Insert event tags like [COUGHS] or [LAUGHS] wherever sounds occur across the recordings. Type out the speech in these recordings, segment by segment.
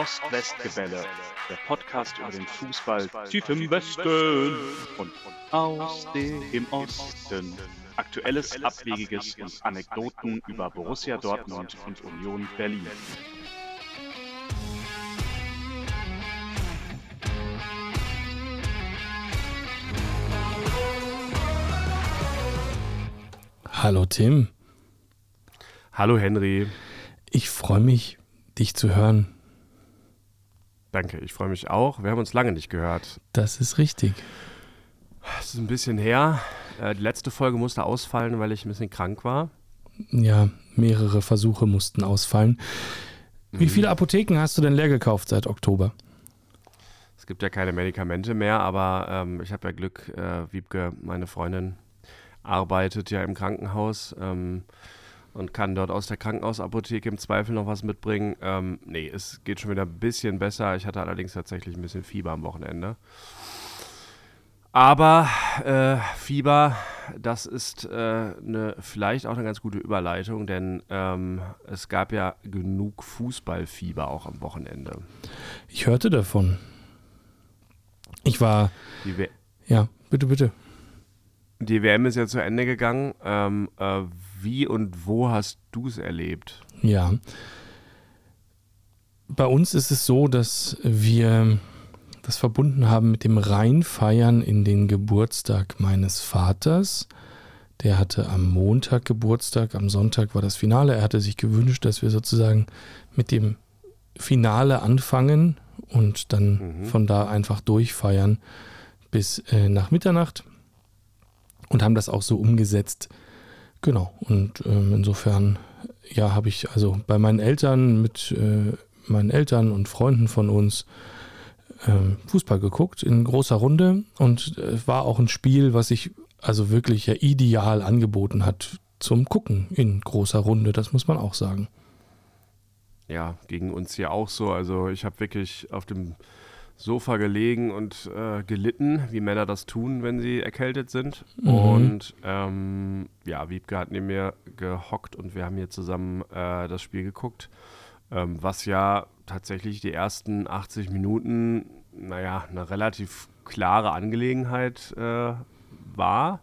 Ost-West-Gebälle, der Podcast über den Fußball tief im Westen und aus dem Osten. Aktuelles, Abwegiges und Anekdoten über Borussia Dortmund und Union Berlin. Hallo Tim. Hallo Henry. Ich freue mich, dich zu hören. Danke, ich freue mich auch. Wir haben uns lange nicht gehört. Das ist richtig. Es ist ein bisschen her. Äh, die letzte Folge musste ausfallen, weil ich ein bisschen krank war. Ja, mehrere Versuche mussten ausfallen. Wie Mhm. viele Apotheken hast du denn leer gekauft seit Oktober? Es gibt ja keine Medikamente mehr, aber ähm, ich habe ja Glück. Äh, Wiebke, meine Freundin, arbeitet ja im Krankenhaus ähm, und kann dort aus der Krankenhausapotheke im Zweifel noch was mitbringen. Ähm, nee, es geht schon wieder ein bisschen besser. Ich hatte allerdings tatsächlich ein bisschen Fieber am Wochenende. Aber äh, Fieber, das ist äh, eine, vielleicht auch eine ganz gute Überleitung, denn ähm, es gab ja genug Fußballfieber auch am Wochenende. Ich hörte davon. Ich war, ja, bitte, bitte. die WM ist ja zu Ende gegangen. Ähm, äh, wie und wo hast du es erlebt? Ja. Bei uns ist es so, dass wir das verbunden haben mit dem Reinfeiern in den Geburtstag meines Vaters. Der hatte am Montag Geburtstag, am Sonntag war das Finale. Er hatte sich gewünscht, dass wir sozusagen mit dem Finale anfangen und dann Mhm. von da einfach durchfeiern bis äh, nach Mitternacht und haben das auch so umgesetzt. Genau, und ähm, insofern, ja, habe ich also bei meinen Eltern mit äh, meinen Eltern und Freunden von uns ähm, Fußball geguckt in großer Runde und es war auch ein Spiel, was sich also wirklich ja ideal angeboten hat zum Gucken in großer Runde, das muss man auch sagen. Ja, gegen uns hier auch so. Also ich habe wirklich auf dem Sofa gelegen und äh, gelitten, wie Männer das tun, wenn sie erkältet sind. Mhm. Und ähm, ja, Wiebke hat neben mir gehockt und wir haben hier zusammen äh, das Spiel geguckt, ähm, was ja tatsächlich die ersten 80 Minuten, naja, eine relativ klare Angelegenheit äh, war.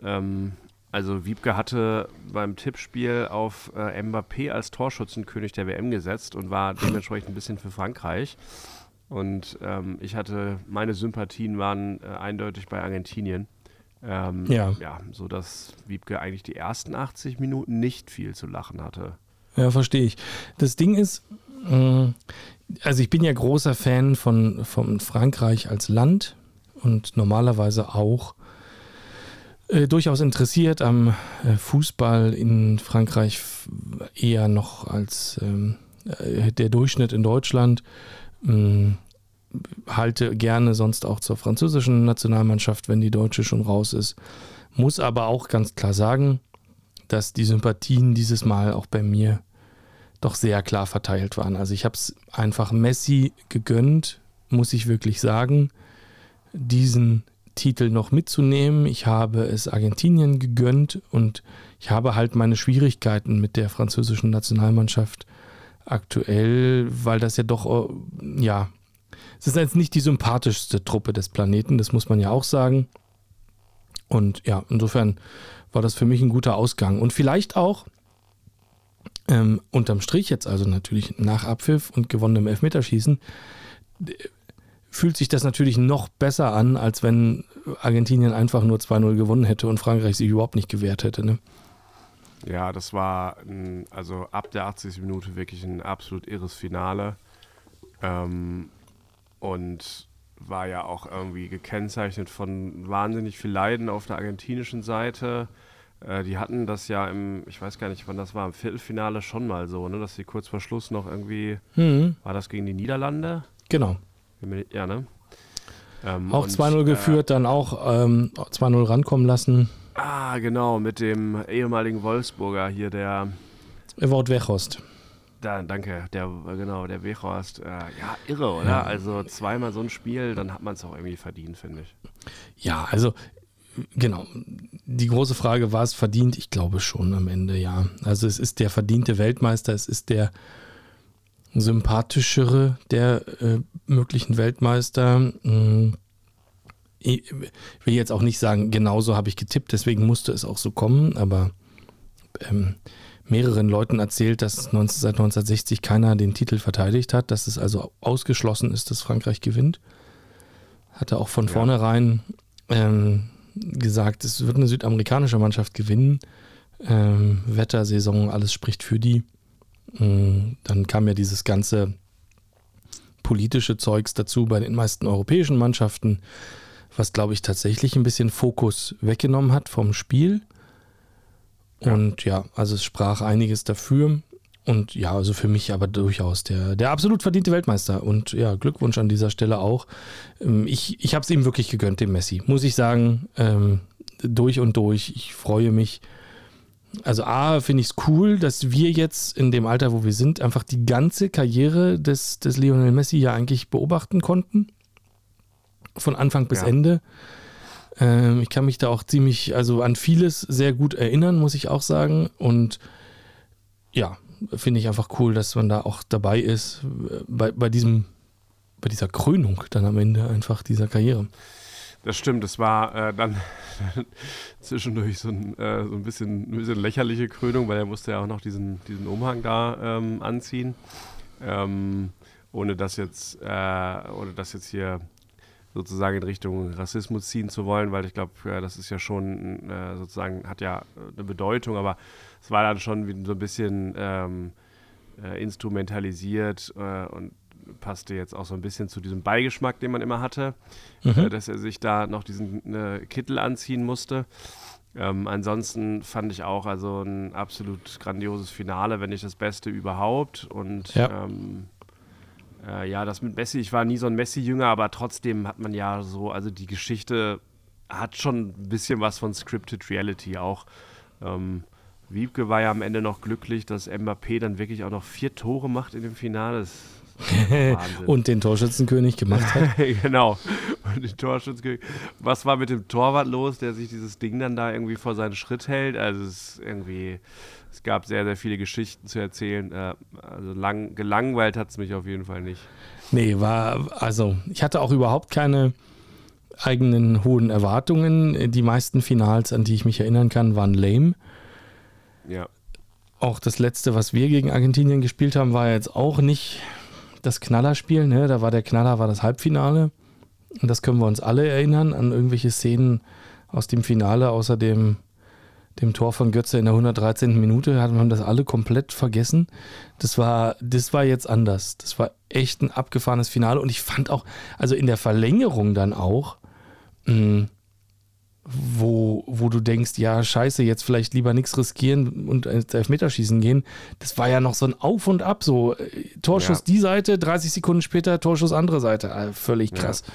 Ähm, also Wiebke hatte beim Tippspiel auf äh, Mbappé als Torschützenkönig der WM gesetzt und war dementsprechend ein bisschen für Frankreich. Und ähm, ich hatte, meine Sympathien waren äh, eindeutig bei Argentinien. Ähm, Ja. Ja, so dass Wiebke eigentlich die ersten 80 Minuten nicht viel zu lachen hatte. Ja, verstehe ich. Das Ding ist, mh, also ich bin ja großer Fan von, von Frankreich als Land und normalerweise auch äh, durchaus interessiert am äh, Fußball in Frankreich eher noch als ähm, äh, der Durchschnitt in Deutschland. Mh, halte gerne sonst auch zur französischen Nationalmannschaft, wenn die deutsche schon raus ist. Muss aber auch ganz klar sagen, dass die Sympathien dieses Mal auch bei mir doch sehr klar verteilt waren. Also ich habe es einfach Messi gegönnt, muss ich wirklich sagen, diesen Titel noch mitzunehmen. Ich habe es Argentinien gegönnt und ich habe halt meine Schwierigkeiten mit der französischen Nationalmannschaft aktuell, weil das ja doch, äh, ja, es ist jetzt nicht die sympathischste Truppe des Planeten, das muss man ja auch sagen. Und ja, insofern war das für mich ein guter Ausgang. Und vielleicht auch ähm, unterm Strich jetzt, also natürlich nach Abpfiff und gewonnenem Elfmeterschießen, äh, fühlt sich das natürlich noch besser an, als wenn Argentinien einfach nur 2-0 gewonnen hätte und Frankreich sich überhaupt nicht gewehrt hätte. Ne? Ja, das war ein, also ab der 80. Minute wirklich ein absolut irres Finale. Ähm, und war ja auch irgendwie gekennzeichnet von wahnsinnig viel Leiden auf der argentinischen Seite. Äh, die hatten das ja im, ich weiß gar nicht, wann das war, im Viertelfinale schon mal so, ne, dass sie kurz vor Schluss noch irgendwie, Mhm, war das gegen die Niederlande? genau. Ja, ne? Ähm, Auch und, 2-0 äh, geführt, dann auch ähm, 2-0 rankommen lassen. Ah, genau, mit dem ehemaligen Wolfsburger hier, der Wout Weghorst. Da, danke, der, genau, der Weghorst. Äh, ja, irre, oder? Ja. Also zweimal so ein Spiel, dann hat man es auch irgendwie verdient, finde ich. Ja, also genau. Die große Frage, war es verdient? Ich glaube schon am Ende, ja. Also es ist der verdiente Weltmeister, es ist der sympathischere der äh, möglichen Weltmeister. Hm, ich will jetzt auch nicht sagen, genauso habe ich getippt, deswegen musste es auch so kommen, aber ähm, mehreren Leuten erzählt, dass 19, seit 1960 keiner den Titel verteidigt hat, dass es also ausgeschlossen ist, dass Frankreich gewinnt. Hatte auch von ja. vornherein ähm, gesagt, es wird eine südamerikanische Mannschaft gewinnen. Ähm, Wettersaison, alles spricht für die. Ähm, dann kam ja dieses ganze politische Zeugs dazu bei den meisten europäischen Mannschaften, was, glaube ich, tatsächlich ein bisschen Fokus weggenommen hat vom Spiel. Und ja, also es sprach einiges dafür. Und ja, also für mich aber durchaus der, der absolut verdiente Weltmeister. Und ja, Glückwunsch an dieser Stelle auch. Ähm, ich, ich habe es ihm wirklich gegönnt, dem Messi, muss ich sagen. Ähm, durch und durch. Ich freue mich. Also A, finde ich es cool, dass wir jetzt in dem Alter, wo wir sind, einfach die ganze Karriere des, des Lionel Messi ja eigentlich beobachten konnten. Von Anfang bis ja. Ende. Ähm, ich kann mich da auch ziemlich, also an vieles sehr gut erinnern, muss ich auch sagen. Und ja, finde ich einfach cool, dass man da auch dabei ist, äh, bei, bei diesem, bei dieser Krönung dann am Ende einfach dieser Karriere. Das stimmt, das war äh, dann [LAUGHS] zwischendurch so ein, äh, so ein, bisschen, ein bisschen lächerliche Krönung, weil er musste ja auch noch diesen, diesen Umhang da ähm, anziehen. Ähm, ohne das jetzt, äh, ohne das jetzt hier sozusagen in Richtung Rassismus ziehen zu wollen, weil ich glaube, das ist ja schon äh, sozusagen, hat ja eine Bedeutung, aber es war dann schon so ein bisschen ähm, äh, instrumentalisiert äh, und passte jetzt auch so ein bisschen zu diesem Beigeschmack, den man immer hatte, mhm. Äh, dass er sich da noch diesen äh, Kittel anziehen musste. Ähm, ansonsten fand ich auch also ein absolut grandioses Finale, wenn nicht das Beste überhaupt. Und ja. ähm, äh, ja, das mit Messi, ich war nie so ein Messi-Jünger, aber trotzdem hat man ja so, also die Geschichte hat schon ein bisschen was von Scripted Reality auch. Ähm, Wiebke war ja am Ende noch glücklich, dass Mbappé dann wirklich auch noch vier Tore macht in dem Finale. Das [LAUGHS] und den Torschützenkönig gemacht hat. [LAUGHS] genau. Und den Torschützenkönig. Was war mit dem Torwart los, der sich dieses Ding dann da irgendwie vor seinen Schritt hält? Also es ist irgendwie es gab sehr, sehr viele Geschichten zu erzählen. Äh, also lang, gelangweilt hat es mich auf jeden Fall nicht. Nee, war, also ich hatte auch überhaupt keine eigenen hohen Erwartungen. Die meisten Finals, an die ich mich erinnern kann, waren lame. Ja. Auch das letzte, was wir gegen Argentinien gespielt haben, war jetzt auch nicht das Knallerspiel. Ne? Da war der Knaller, war das Halbfinale. Und das können wir uns alle erinnern an irgendwelche Szenen aus dem Finale, außer dem dem Tor von Götze in der 113. Minute, hatten wir das alle komplett vergessen. Das war, das war jetzt anders. Das war echt ein abgefahrenes Finale und ich fand auch, also in der Verlängerung dann auch, mh, mm, wo, wo du denkst, ja, scheiße, jetzt vielleicht lieber nichts riskieren und ins Elfmeterschießen gehen. Das war ja noch so ein Auf und Ab, so äh, Torschuss ja. die Seite, 30 Sekunden später Torschuss andere Seite. Also völlig krass. Ja.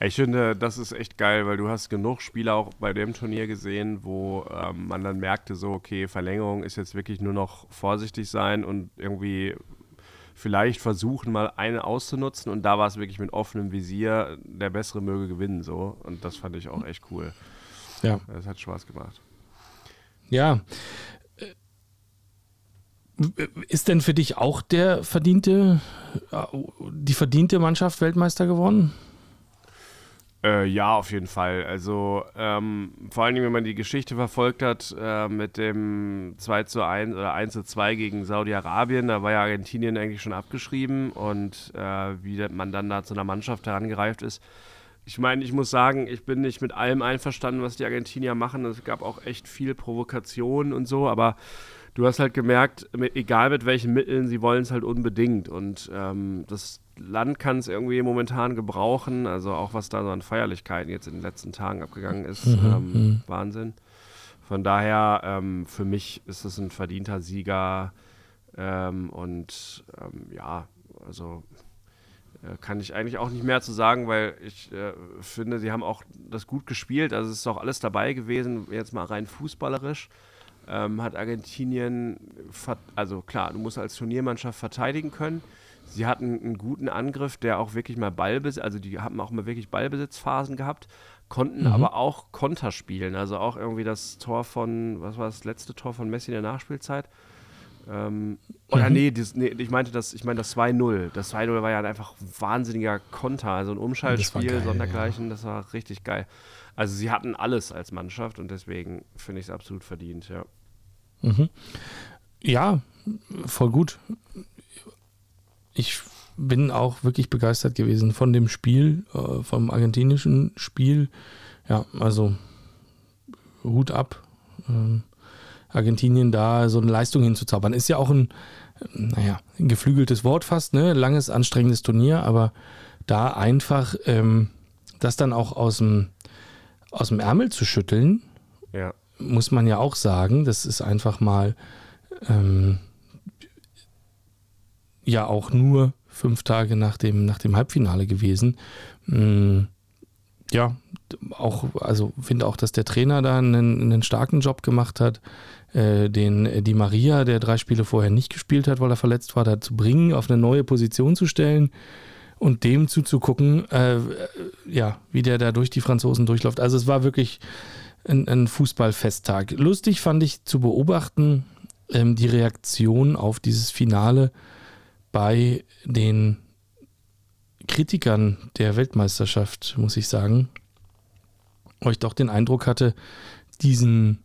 Ich finde, das ist echt geil, weil du hast genug Spieler auch bei dem Turnier gesehen, wo ähm, man dann merkte, so, okay, Verlängerung ist jetzt wirklich nur noch vorsichtig sein und irgendwie vielleicht versuchen, mal eine auszunutzen. Und da war es wirklich mit offenem Visier, der Bessere möge gewinnen, so. Und das fand ich auch echt cool. Ja. Das hat Spaß gemacht. Ja. Ist denn für dich auch der verdiente, die verdiente Mannschaft Weltmeister geworden? Äh, ja, auf jeden Fall. Also ähm, vor allen Dingen, wenn man die Geschichte verfolgt hat äh, mit dem 2 zu 1 oder 1 zu 2 gegen Saudi-Arabien, da war ja Argentinien eigentlich schon abgeschrieben und äh, wie man dann da zu einer Mannschaft herangereift ist. Ich meine, ich muss sagen, ich bin nicht mit allem einverstanden, was die Argentinier machen. Es gab auch echt viel Provokation und so, aber du hast halt gemerkt, egal mit welchen Mitteln, sie wollen es halt unbedingt. Und ähm, das Land kann es irgendwie momentan gebrauchen. Also auch was da so an Feierlichkeiten jetzt in den letzten Tagen abgegangen ist, mhm, ähm, mhm. Wahnsinn. Von daher, ähm, für mich ist es ein verdienter Sieger. Ähm, und ähm, ja, also äh, kann ich eigentlich auch nicht mehr zu sagen, weil ich äh, finde, sie haben auch das gut gespielt. Also es ist auch alles dabei gewesen, jetzt mal rein fußballerisch. Ähm, hat Argentinien, also klar, du musst als Turniermannschaft verteidigen können. Sie hatten einen guten Angriff, der auch wirklich mal Ballbesitz, also die haben auch mal wirklich Ballbesitzphasen gehabt, konnten mhm. aber auch Konter spielen. Also auch irgendwie das Tor von, was war das letzte Tor von Messi in der Nachspielzeit? Ähm, oder mhm. nee, das, nee, ich meinte das, ich meine das 2-0. Das 2-0 war ja einfach ein wahnsinniger Konter, also ein Umschaltspiel, geil, sondergleichen, ja. das war richtig geil. Also sie hatten alles als Mannschaft und deswegen finde ich es absolut verdient, ja. Mhm. Ja, voll gut. Ich bin auch wirklich begeistert gewesen von dem Spiel, äh, vom argentinischen Spiel. Ja, also Hut ab. Ähm, Argentinien da so eine Leistung hinzuzaubern. Ist ja auch ein, naja, ein geflügeltes Wort fast, ne? Langes, anstrengendes Turnier, aber da einfach ähm, das dann auch aus dem, aus dem Ärmel zu schütteln, ja. muss man ja auch sagen, das ist einfach mal ähm, ja auch nur fünf Tage nach dem, nach dem Halbfinale gewesen. Mhm. Ja, auch, also finde auch, dass der Trainer da einen, einen starken Job gemacht hat, äh, den Di Maria, der drei Spiele vorher nicht gespielt hat, weil er verletzt war, da zu bringen, auf eine neue Position zu stellen und dem zuzugucken, äh, ja, wie der da durch die Franzosen durchläuft. Also es war wirklich ein, ein Fußballfesttag. Lustig fand ich zu beobachten ähm, die Reaktion auf dieses Finale bei den Kritikern der Weltmeisterschaft, muss ich sagen, wo ich doch den Eindruck hatte, diesen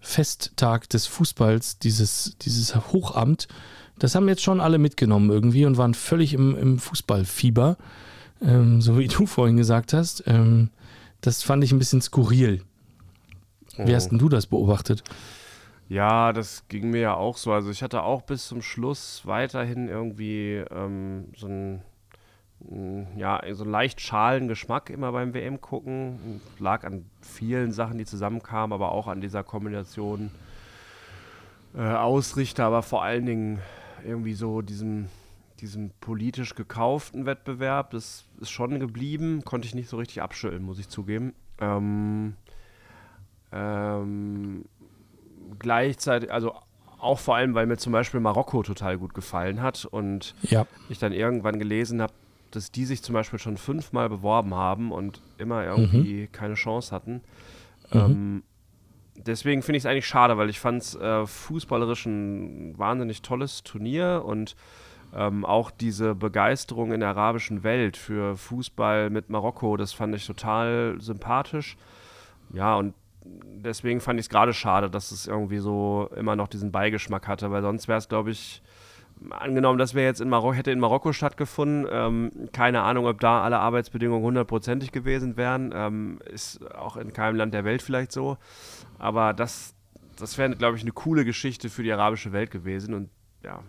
Festtag des Fußballs, dieses, dieses Hochamt, das haben jetzt schon alle mitgenommen irgendwie und waren völlig im, im Fußballfieber, ähm, so wie du vorhin gesagt hast. Ähm, das fand ich ein bisschen skurril. Oh. Wie hast denn du das beobachtet? Ja, das ging mir ja auch so. Also ich hatte auch bis zum Schluss weiterhin irgendwie ähm, so ein ja, so leicht schalen Geschmack immer beim WM gucken. Lag an vielen Sachen, die zusammenkamen, aber auch an dieser Kombination äh, Ausrichter, aber vor allen Dingen irgendwie so diesem, diesem politisch gekauften Wettbewerb. Das ist schon geblieben, konnte ich nicht so richtig abschütteln, muss ich zugeben. Ähm, ähm, gleichzeitig, also auch vor allem, weil mir zum Beispiel Marokko total gut gefallen hat und ja. ich dann irgendwann gelesen habe, dass die sich zum Beispiel schon fünfmal beworben haben und immer irgendwie mhm. keine Chance hatten. Mhm. Ähm, deswegen finde ich es eigentlich schade, weil ich fand es äh, fußballerisch ein wahnsinnig tolles Turnier und ähm, auch diese Begeisterung in der arabischen Welt für Fußball mit Marokko, das fand ich total sympathisch. Ja, und deswegen fand ich es gerade schade, dass es irgendwie so immer noch diesen Beigeschmack hatte, weil sonst wäre es, glaube ich, angenommen, das wäre jetzt in Marokko, hätte in Marokko stattgefunden, ähm, keine Ahnung, ob da alle Arbeitsbedingungen hundertprozentig gewesen wären. Ähm, ist auch in keinem Land der Welt vielleicht so. Aber das, das wäre, glaube ich, eine coole Geschichte für die arabische Welt gewesen. Und ja,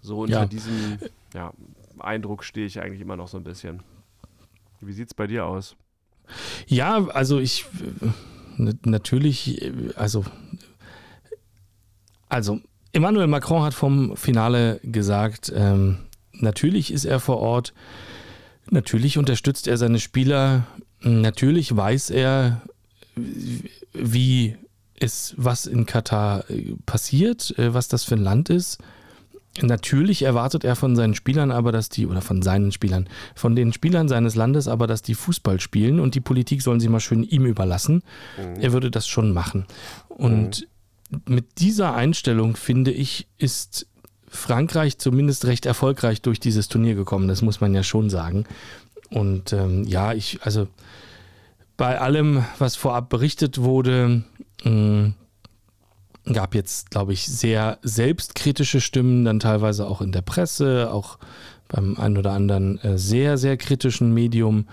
so unter ja. diesem ja, Eindruck stehe ich eigentlich immer noch so ein bisschen. Wie sieht es bei dir aus? Ja, also ich natürlich, also also Emmanuel Macron hat vom Finale gesagt, ähm, natürlich ist er vor Ort, natürlich unterstützt er seine Spieler, natürlich weiß er, wie es, was in Katar äh, passiert, äh, was das für ein Land ist. Natürlich erwartet er von seinen Spielern aber, dass die, oder von seinen Spielern, von den Spielern seines Landes aber, dass die Fußball spielen und die Politik sollen sie mal schön ihm überlassen. Mhm. Er würde das schon machen. Und mhm mit dieser Einstellung, finde ich, ist Frankreich zumindest recht erfolgreich durch dieses Turnier gekommen. Das muss man ja schon sagen. Und ähm, ja, ich, also bei allem, was vorab berichtet wurde, äh, gab jetzt, glaube ich, sehr selbstkritische Stimmen, dann teilweise auch in der Presse, auch beim ein oder anderen äh, sehr, sehr kritischen Medium,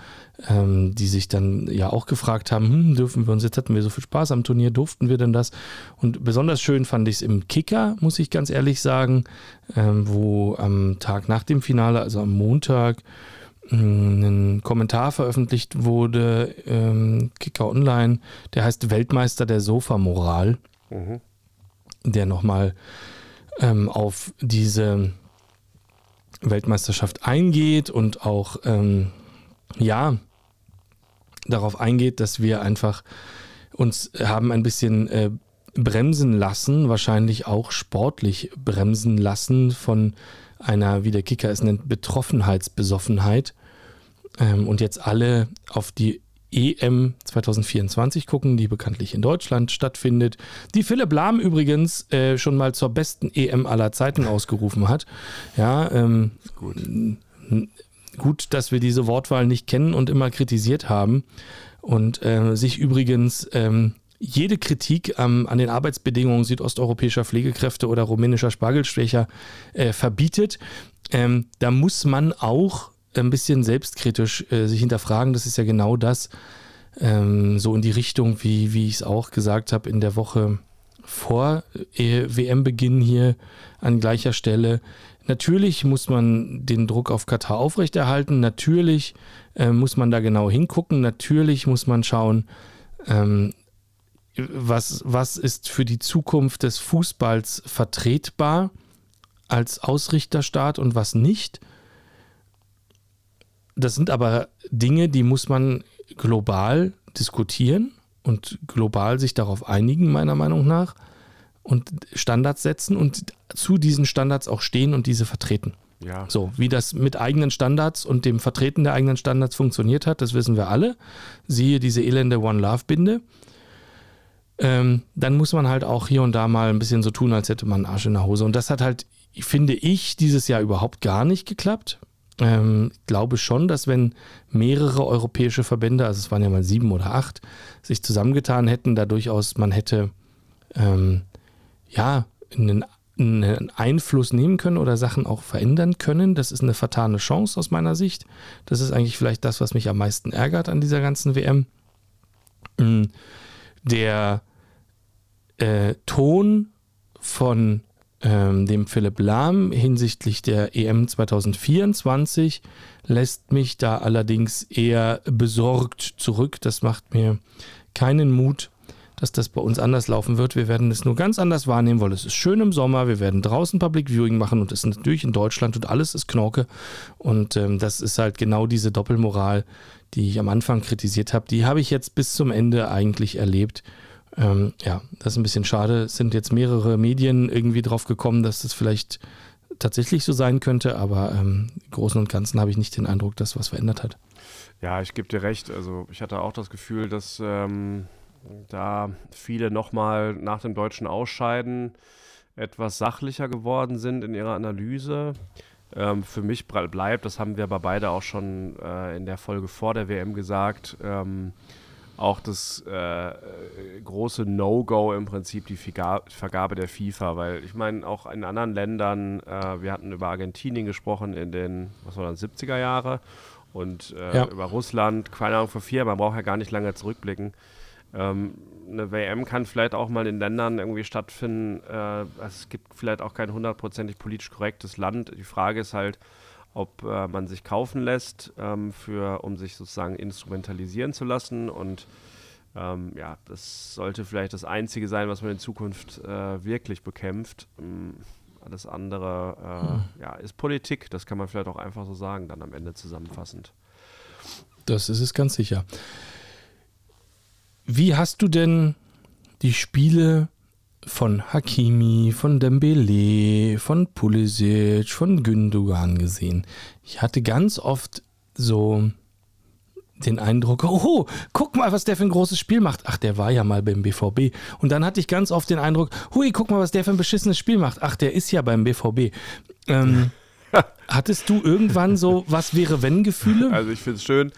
ähm, die sich dann ja auch gefragt haben, hm, dürfen wir uns, jetzt hatten wir so viel Spaß am Turnier, durften wir denn das? Und besonders schön fand ich es im Kicker, muss ich ganz ehrlich sagen, ähm, wo am Tag nach dem Finale, also am Montag, hm, ein Kommentar veröffentlicht wurde, ähm, Kicker Online, der heißt Weltmeister der Sofa-Moral, mhm. Der nochmal ähm, auf diese Weltmeisterschaft eingeht und auch, ähm, ja, darauf eingeht, dass wir einfach uns haben ein bisschen äh, bremsen lassen, wahrscheinlich auch sportlich bremsen lassen von einer, wie der Kicker es nennt, Betroffenheitsbesoffenheit. Ähm, und jetzt alle auf die EM 2024 gucken, die bekanntlich in Deutschland stattfindet. Die Philipp Lahm übrigens äh, schon mal zur besten EM aller Zeiten ausgerufen hat. Ja, ähm, gut. gut, dass wir diese Wortwahl nicht kennen und immer kritisiert haben. Und äh, sich übrigens ähm, jede Kritik ähm, an den Arbeitsbedingungen südosteuropäischer Pflegekräfte oder rumänischer Spargelschwächer äh, verbietet. Ähm, da muss man auch ein bisschen selbstkritisch äh, sich hinterfragen. Das ist ja genau das, ähm, so in die Richtung, wie, wie ich es auch gesagt habe in der Woche vor äh, WM-Beginn hier an gleicher Stelle. Natürlich muss man den Druck auf Katar aufrechterhalten. Natürlich äh, muss man da genau hingucken. Natürlich muss man schauen, ähm, was, was ist für die Zukunft des Fußballs vertretbar als Ausrichterstaat und was nicht. Das sind aber Dinge, die muss man global diskutieren und global sich darauf einigen, meiner Meinung nach, und Standards setzen und zu diesen Standards auch stehen und diese vertreten. Ja. So, wie das mit eigenen Standards und dem Vertreten der eigenen Standards funktioniert hat, das wissen wir alle. Siehe diese elende One Love Binde. Ähm, dann muss man halt auch hier und da mal ein bisschen so tun, als hätte man einen Arsch in der Hose. Und das hat halt, finde ich, dieses Jahr überhaupt gar nicht geklappt ähm, glaube schon, dass wenn mehrere europäische Verbände, also es waren ja mal sieben oder acht, sich zusammengetan hätten, da durchaus man hätte ähm, ja einen, einen, Einfluss nehmen können oder Sachen auch verändern können. Das ist eine vertane Chance aus meiner Sicht. Das ist eigentlich vielleicht das, was mich am meisten ärgert an dieser ganzen WM. Ähm, der äh, Ton von ähm, dem Philipp Lahm hinsichtlich der EM 2024 lässt mich da allerdings eher besorgt zurück. Das macht mir keinen Mut, dass das bei uns anders laufen wird. Wir werden es nur ganz anders wahrnehmen, weil es ist schön im Sommer. Wir werden draußen Public Viewing machen und es ist natürlich in Deutschland und alles ist Knorke. Und ähm, das ist halt genau diese Doppelmoral, die ich am Anfang kritisiert habe. Die habe ich jetzt bis zum Ende eigentlich erlebt. Ähm, ja, das ist ein bisschen schade. Es sind jetzt mehrere Medien irgendwie drauf gekommen, dass das vielleicht tatsächlich so sein könnte, aber ähm, im Großen und Ganzen habe ich nicht den Eindruck, dass was verändert hat. Ja, ich gebe dir recht. Also ich hatte auch das Gefühl, dass ähm, da viele nochmal nach dem deutschen Ausscheiden etwas sachlicher geworden sind in ihrer Analyse. Ähm, für mich bleibt, das haben wir aber beide auch schon äh, in der Folge vor der WM gesagt, ähm, auch das äh, große No-Go im Prinzip die Vergabe der FIFA, weil ich meine, auch in anderen Ländern, äh, wir hatten über Argentinien gesprochen in den, was war das, 70er Jahre und äh, ja. über Russland, keine Ahnung, vor vier, man braucht ja gar nicht lange zurückblicken. Ähm, eine WM kann vielleicht auch mal in Ländern irgendwie stattfinden. Äh, es gibt vielleicht auch kein hundertprozentig politisch korrektes Land. Die Frage ist halt, ob äh, man sich kaufen lässt, ähm, für, um sich sozusagen instrumentalisieren zu lassen. Und ähm, ja, das sollte vielleicht das Einzige sein, was man in Zukunft äh, wirklich bekämpft. Ähm, alles andere äh, hm. ja, ist Politik, das kann man vielleicht auch einfach so sagen, dann am Ende zusammenfassend. Das ist es ganz sicher. Wie hast du denn die Spiele von Hakimi, von Dembele, von Pulisic, von Gündogan gesehen. Ich hatte ganz oft so den Eindruck, oh, guck mal, was der für ein großes Spiel macht. Ach, der war ja mal beim BVB. Und dann hatte ich ganz oft den Eindruck, hui, guck mal, was der für ein beschissenes Spiel macht. Ach, der ist ja beim BVB. Ähm, [LAUGHS] hattest du irgendwann so was wäre wenn Gefühle? Also ich finde es schön,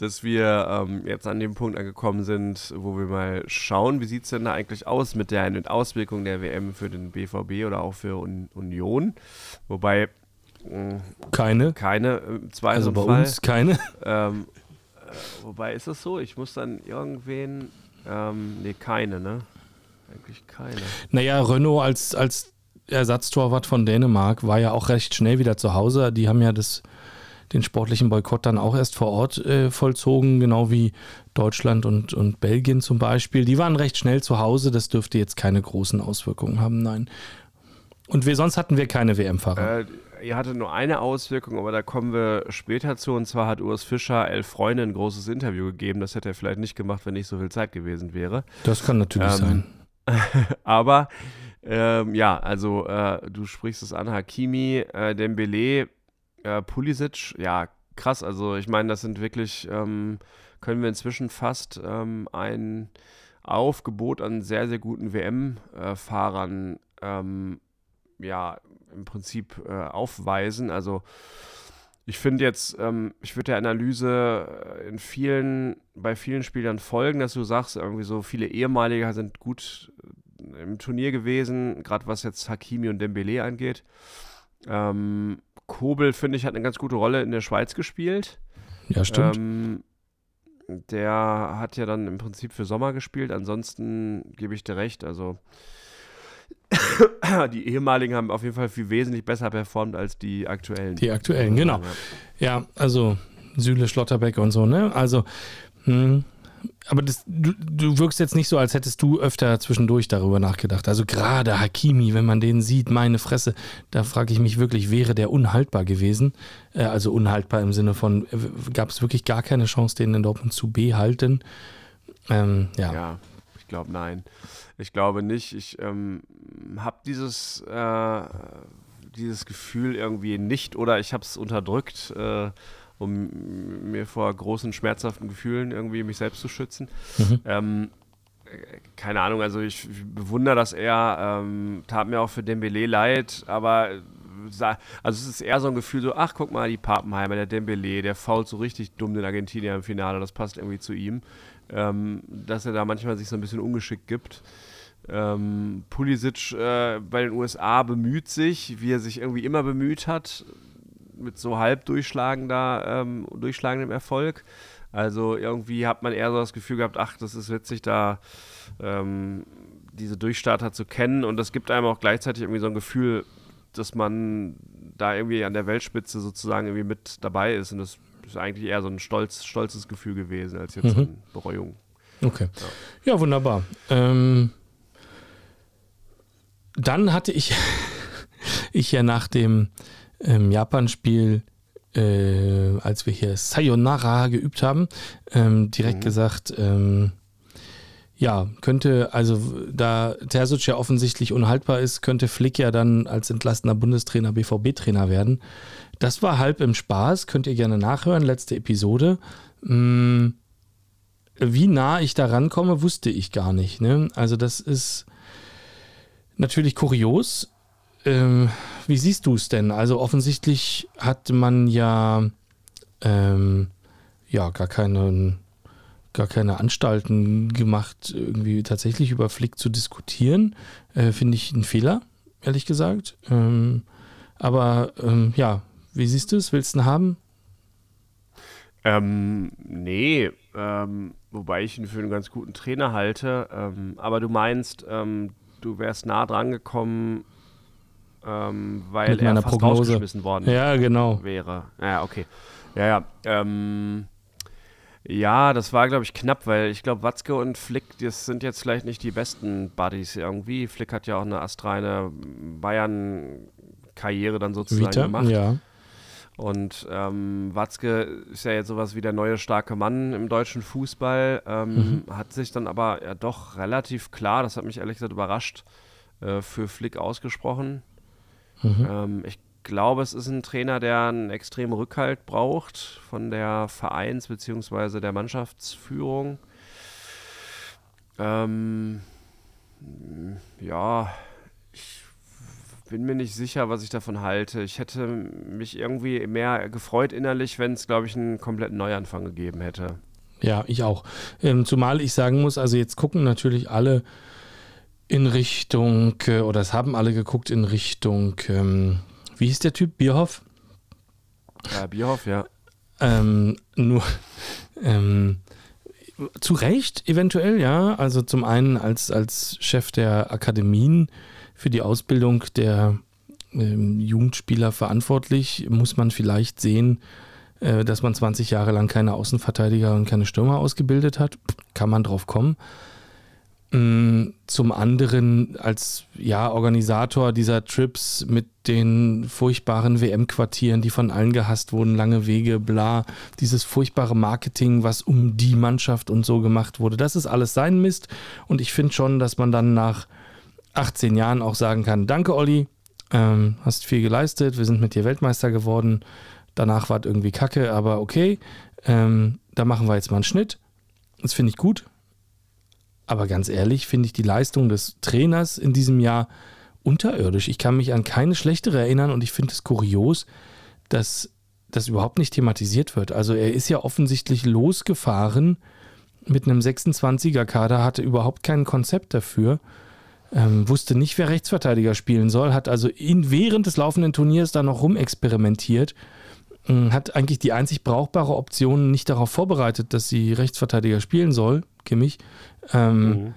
dass wir ähm, jetzt an dem Punkt angekommen sind, wo wir mal schauen, wie sieht es denn da eigentlich aus mit der Auswirkung der WM für den BVB oder auch für Un Union. Wobei mh, äh, keine. Keine im Zweifelsfall. Also bei uns keine. Ähm, äh, wobei ist das so? Ich muss dann irgendwen. Ähm, nee, keine, ne? Eigentlich keine. Naja, Renault als, als Ersatztorwart von Dänemark war ja auch recht schnell wieder zu Hause. Die haben ja das den sportlichen Boykott dann auch erst vor Ort äh, vollzogen, genau wie Deutschland und, und Belgien zum Beispiel. Die waren recht schnell zu Hause, das dürfte jetzt keine großen Auswirkungen haben, nein. Und wir, sonst hatten wir keine WM-Fahrer. Äh, ihr hattet nur eine Auswirkung, aber da kommen wir später zu. Und zwar hat Urs Fischer elf Freunde ein großes Interview gegeben. Das hätte er vielleicht nicht gemacht, wenn nicht so viel Zeit gewesen wäre. Das kann natürlich ähm, sein. [LAUGHS] aber ähm, ja, also äh, du sprichst es an, Hakimi, äh, Dembele, äh, Pulisic, ja, krass. Also ich meine, das sind wirklich ähm, können wir inzwischen fast ähm, ein Aufgebot an sehr, sehr guten WM-Fahrern ähm, ja, im Prinzip äh, aufweisen. Also ich finde jetzt, ähm, ich würde der Analyse äh, in vielen, bei vielen Spielern folgen, dass du sagst, irgendwie so viele ehemalige sind gut äh, im Turnier gewesen, gerade was jetzt Hakimi und Dembele angeht. Ähm, Kobel, finde ich, hat eine ganz gute Rolle in der Schweiz gespielt. Ja, stimmt. Ähm, der hat ja dann im Prinzip für Sommer gespielt. Ansonsten gebe ich dir recht. Also [COUGHS] die ehemaligen haben auf jeden Fall viel wesentlich besser performt als die aktuellen. Die aktuellen, genau. Ja, also Süle, Schlotterbeck und so, ne? Also, mh, hm, aber das, du, du wirkst jetzt nicht so, als hättest du öfter zwischendurch darüber nachgedacht. Also gerade Hakimi, wenn man den sieht, meine Fresse, da frage ich mich wirklich, wäre der unhaltbar gewesen? Äh, also unhaltbar im Sinne von, äh, gab es wirklich gar keine Chance, den in Dortmund zu behalten? Ähm, ja. ja, ich glaube nein. Ich glaube nicht. Ich ähm, habe dieses, äh, dieses Gefühl irgendwie nicht oder ich habe es unterdrückt, äh, um mir vor großen, schmerzhaften Gefühlen irgendwie mich selbst zu schützen. Mhm. Ähm, keine Ahnung, also ich bewundere das eher, ähm, tat mir auch für Dembele leid, aber also es ist eher so ein Gefühl so, ach guck mal, die Papenheimer, der Dembele, der fault so richtig dumm den Argentinier im Finale, das passt irgendwie zu ihm, ähm, dass er da manchmal sich so ein bisschen ungeschickt gibt. Ähm, Pulisic äh, bei den USA bemüht sich, wie er sich irgendwie immer bemüht hat, mit so halb durchschlagender, ähm, durchschlagendem Erfolg. Also irgendwie hat man eher so das Gefühl gehabt, ach, das ist witzig, da ähm, diese Durchstarter zu kennen und das gibt einem auch gleichzeitig irgendwie so ein Gefühl, dass man da irgendwie an der Weltspitze sozusagen irgendwie mit dabei ist und das ist eigentlich eher so ein stolz, stolzes Gefühl gewesen als jetzt mhm. eine Bereuung. Okay. Ja, ja wunderbar. Ähm, dann hatte ich, [LAUGHS] ich ja nach dem ähm, Japan-Spiel, äh, als wir hier Sayonara geübt haben, ähm, direkt mhm. gesagt, ähm, ja, könnte, also da Terzic ja offensichtlich unhaltbar ist, könnte Flick ja dann als entlassener Bundestrainer BVB-Trainer werden. Das war halb im Spaß, könnt ihr gerne nachhören, letzte Episode. Hm, wie nah ich da rankomme, wusste ich gar nicht. Ne? Also das ist natürlich kurios. Ähm, wie siehst du es denn? Also offensichtlich hat man ja, ähm, ja gar keine, gar keine Anstalten gemacht, irgendwie tatsächlich über Flick zu diskutieren. Äh, Finde ich einen Fehler, ehrlich gesagt. Ähm, aber ähm, ja, wie siehst du es? Willst du ihn haben? Ähm, nee, ähm, wobei ich ihn für einen ganz guten Trainer halte. Ähm, aber du meinst, ähm, du wärst nah dran gekommen, ähm, weil Mit er fast Prognose. rausgeschmissen worden ja, genau. wäre. Ja, okay. Ja, ja. Ähm, ja, das war, glaube ich, knapp, weil ich glaube, Watzke und Flick, das sind jetzt vielleicht nicht die besten Buddies irgendwie. Flick hat ja auch eine astreine Bayern-Karriere dann sozusagen Vita, gemacht. Ja. Und ähm, Watzke ist ja jetzt sowas wie der neue starke Mann im deutschen Fußball, ähm, mhm. hat sich dann aber ja doch relativ klar, das hat mich ehrlich gesagt überrascht, äh, für Flick ausgesprochen. Mhm. Ähm, ich glaube, es ist ein Trainer, der einen extremen Rückhalt braucht von der Vereins- bzw. der Mannschaftsführung. Ähm, ja, bin mir nicht sicher, was ich davon halte. Ich hätte mich irgendwie mehr gefreut innerlich, wenn es, glaube ich, einen kompletten Neuanfang gegeben hätte. Ja, ich auch. Ähm, zumal ich sagen muss, also jetzt gucken natürlich alle in Richtung, äh, oder es haben alle geguckt in Richtung, ähm, wie hieß der Typ? Bierhoff? Ja, Bierhoff, ja. Ähm, nur, ähm, zu Recht eventuell, ja. Also zum einen als, als Chef der Akademien für die Ausbildung der ähm, Jugendspieler verantwortlich, muss man vielleicht sehen, äh, dass man 20 Jahre lang keine Außenverteidiger und keine Stürmer ausgebildet hat. Kann man drauf kommen. Mm, zum anderen als ja, Organisator dieser Trips mit den furchtbaren WM-Quartieren, die von allen gehasst wurden, lange Wege, bla, dieses furchtbare Marketing, was um die Mannschaft und so gemacht wurde, das ist alles sein Mist. Und ich finde schon, dass man dann nach 18 Jahren auch sagen kann, danke Olli, ähm, hast viel geleistet, wir sind mit dir Weltmeister geworden. Danach war es irgendwie kacke, aber okay. Ähm, da machen wir jetzt mal einen Schnitt. Das finde ich gut. Aber ganz ehrlich, finde ich die Leistung des Trainers in diesem Jahr unterirdisch. Ich kann mich an keine schlechtere erinnern und ich finde es kurios, dass das überhaupt nicht thematisiert wird. Also er ist ja offensichtlich losgefahren mit einem 26er-Kader, hatte überhaupt kein Konzept dafür, ähm, wusste nicht, wer Rechtsverteidiger spielen soll, hat also in, während des laufenden Turniers da noch rumexperimentiert, äh, hat eigentlich die einzig brauchbare Option nicht darauf vorbereitet, dass sie Rechtsverteidiger spielen soll, Kimmich. Ähm, mhm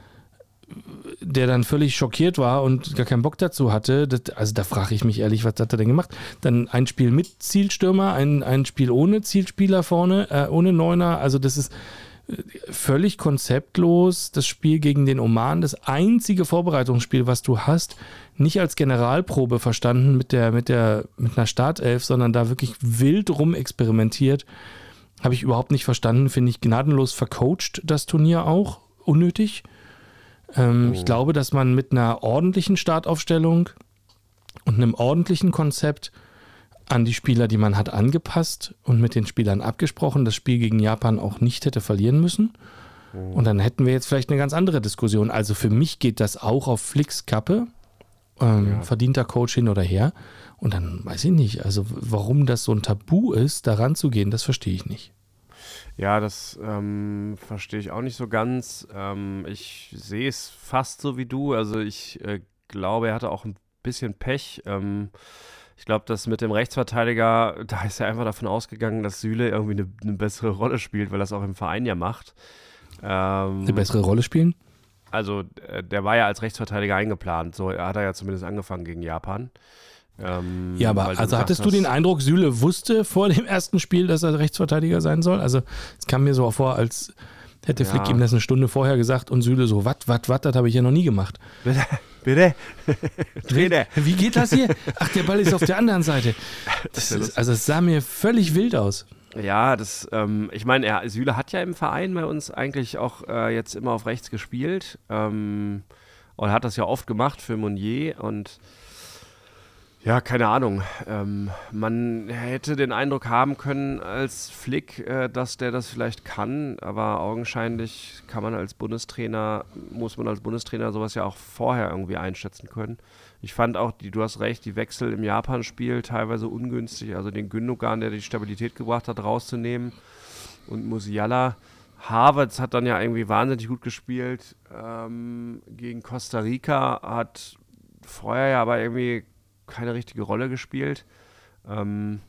der dann völlig schockiert war und gar keinen Bock dazu hatte. Das, also da frage ich mich ehrlich, was hat er denn gemacht? Dann ein Spiel mit Zielstürmer, ein, ein Spiel ohne Zielspieler vorne, äh, ohne Neuner. Also das ist völlig konzeptlos. Das Spiel gegen den Oman, das einzige Vorbereitungsspiel, was du hast, nicht als Generalprobe verstanden mit der, mit der, mit einer Startelf, sondern da wirklich wild rum experimentiert. Habe ich überhaupt nicht verstanden, finde ich gnadenlos vercoacht, das Turnier auch. Unnötig. Ähm, oh. Ich glaube, dass man mit einer ordentlichen Startaufstellung und einem ordentlichen Konzept an die Spieler, die man hat, angepasst und mit den Spielern abgesprochen, das Spiel gegen Japan auch nicht hätte verlieren müssen. Oh. Und dann hätten wir jetzt vielleicht eine ganz andere Diskussion. Also für mich geht das auch auf Flicks Kappe. Ähm, ja. Verdienter Coach hin oder her. Und dann weiß ich nicht, also warum das so ein Tabu ist, daran zu gehen, das verstehe ich nicht. Ja, das ähm, verstehe ich auch nicht so ganz. Ähm, ich sehe es fast so wie du. Also ich äh, glaube, er hatte auch ein bisschen Pech. Ähm, ich glaube, dass mit dem Rechtsverteidiger, da ist er einfach davon ausgegangen, dass Süle irgendwie eine, eine bessere Rolle spielt, weil das auch im Verein ja macht. Ähm, eine bessere Rolle spielen? Also, äh, der war ja als Rechtsverteidiger eingeplant. So hat er ja zumindest angefangen gegen Japan. Ähm, ja, aber also hattest du den Eindruck, Süle wusste vor dem ersten Spiel, dass er Rechtsverteidiger sein soll? Also es kam mir so vor, als hätte ja. Flick ihm das eine Stunde vorher gesagt und Süle so, was, was, was, das habe ich ja noch nie gemacht. Bitte, bitte. Trainer. Wie geht das hier? Ach, der Ball ist auf der anderen Seite. Ist, also es sah mir völlig wild aus. Ja, das, ähm, ich meine, er, Süle hat ja im Verein bei uns eigentlich auch äh, jetzt immer auf rechts gespielt ähm, und hat das ja oft gemacht für Monnier und ja, keine Ahnung. Ähm, man hätte den Eindruck haben können als Flick, äh, dass der das vielleicht kann, aber augenscheinlich kann man als Bundestrainer, muss man als Bundestrainer sowas ja auch vorher irgendwie einschätzen können. Ich fand auch, die, du hast recht, die Wechsel im Japan-Spiel teilweise ungünstig, also den Gündogan, der die Stabilität gebracht hat, rauszunehmen und Musiala. Harvards hat dann ja irgendwie wahnsinnig gut gespielt ähm, gegen Costa Rica, hat vorher ja aber irgendwie keine richtige Rolle gespielt. Ähm,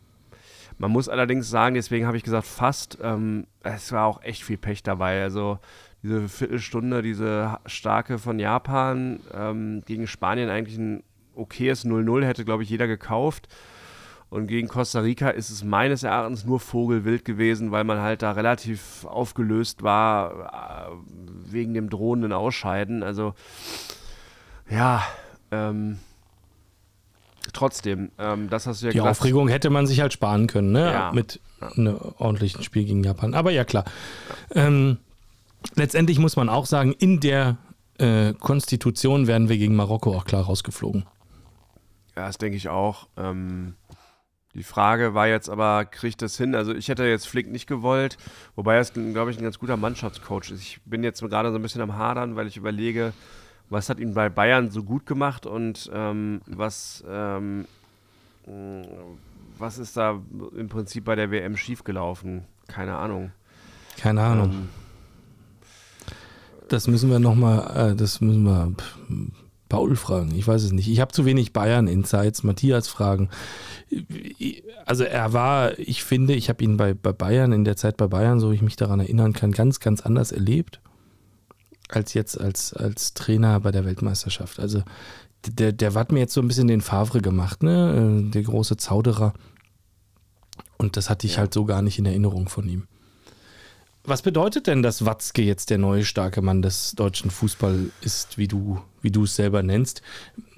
man muss allerdings sagen, deswegen habe ich gesagt, fast, ähm, es war auch echt viel Pech dabei. Also diese Viertelstunde, diese starke von Japan ähm, gegen Spanien eigentlich ein okayes 0-0 hätte, glaube ich, jeder gekauft. Und gegen Costa Rica ist es meines Erachtens nur Vogelwild gewesen, weil man halt da relativ aufgelöst war äh, wegen dem drohenden Ausscheiden. Also ja, ähm, trotzdem, ähm, das hast du ja Die gesagt. Aufregung hätte man sich halt sparen können, ne? Ja. Mit einem ordentlichen Spiel gegen Japan. Aber ja, klar. Ja. Ähm, letztendlich muss man auch sagen, in der äh, Konstitution werden wir gegen Marokko auch klar rausgeflogen. Ja, das denke ich auch. Ähm, die Frage war jetzt aber, kriegt das hin? Also ich hätte jetzt Flick nicht gewollt, wobei er glaube ich, ein ganz guter Mannschaftscoach ist. Ich bin jetzt gerade so ein bisschen am Hadern, weil ich überlege, was hat ihn bei Bayern so gut gemacht und ähm, was, ähm, was ist da im Prinzip bei der WM schiefgelaufen? Keine Ahnung. Keine Ahnung. Ähm, das müssen wir nochmal, äh, das müssen wir Paul fragen. Ich weiß es nicht. Ich habe zu wenig Bayern-Insights. Matthias fragen. Also er war, ich finde, ich habe ihn bei, bei Bayern, in der Zeit bei Bayern, so wie ich mich daran erinnern kann, ganz, ganz anders erlebt als jetzt als, als Trainer bei der Weltmeisterschaft. Also der, der hat mir jetzt so ein bisschen den Favre gemacht, ne? Äh, der große Zauderer. Und das hatte ich ja. halt so gar nicht in Erinnerung von ihm. Was bedeutet denn, dass Watzke jetzt der neue starke Mann des deutschen Fußball ist, wie du, wie du es selber nennst?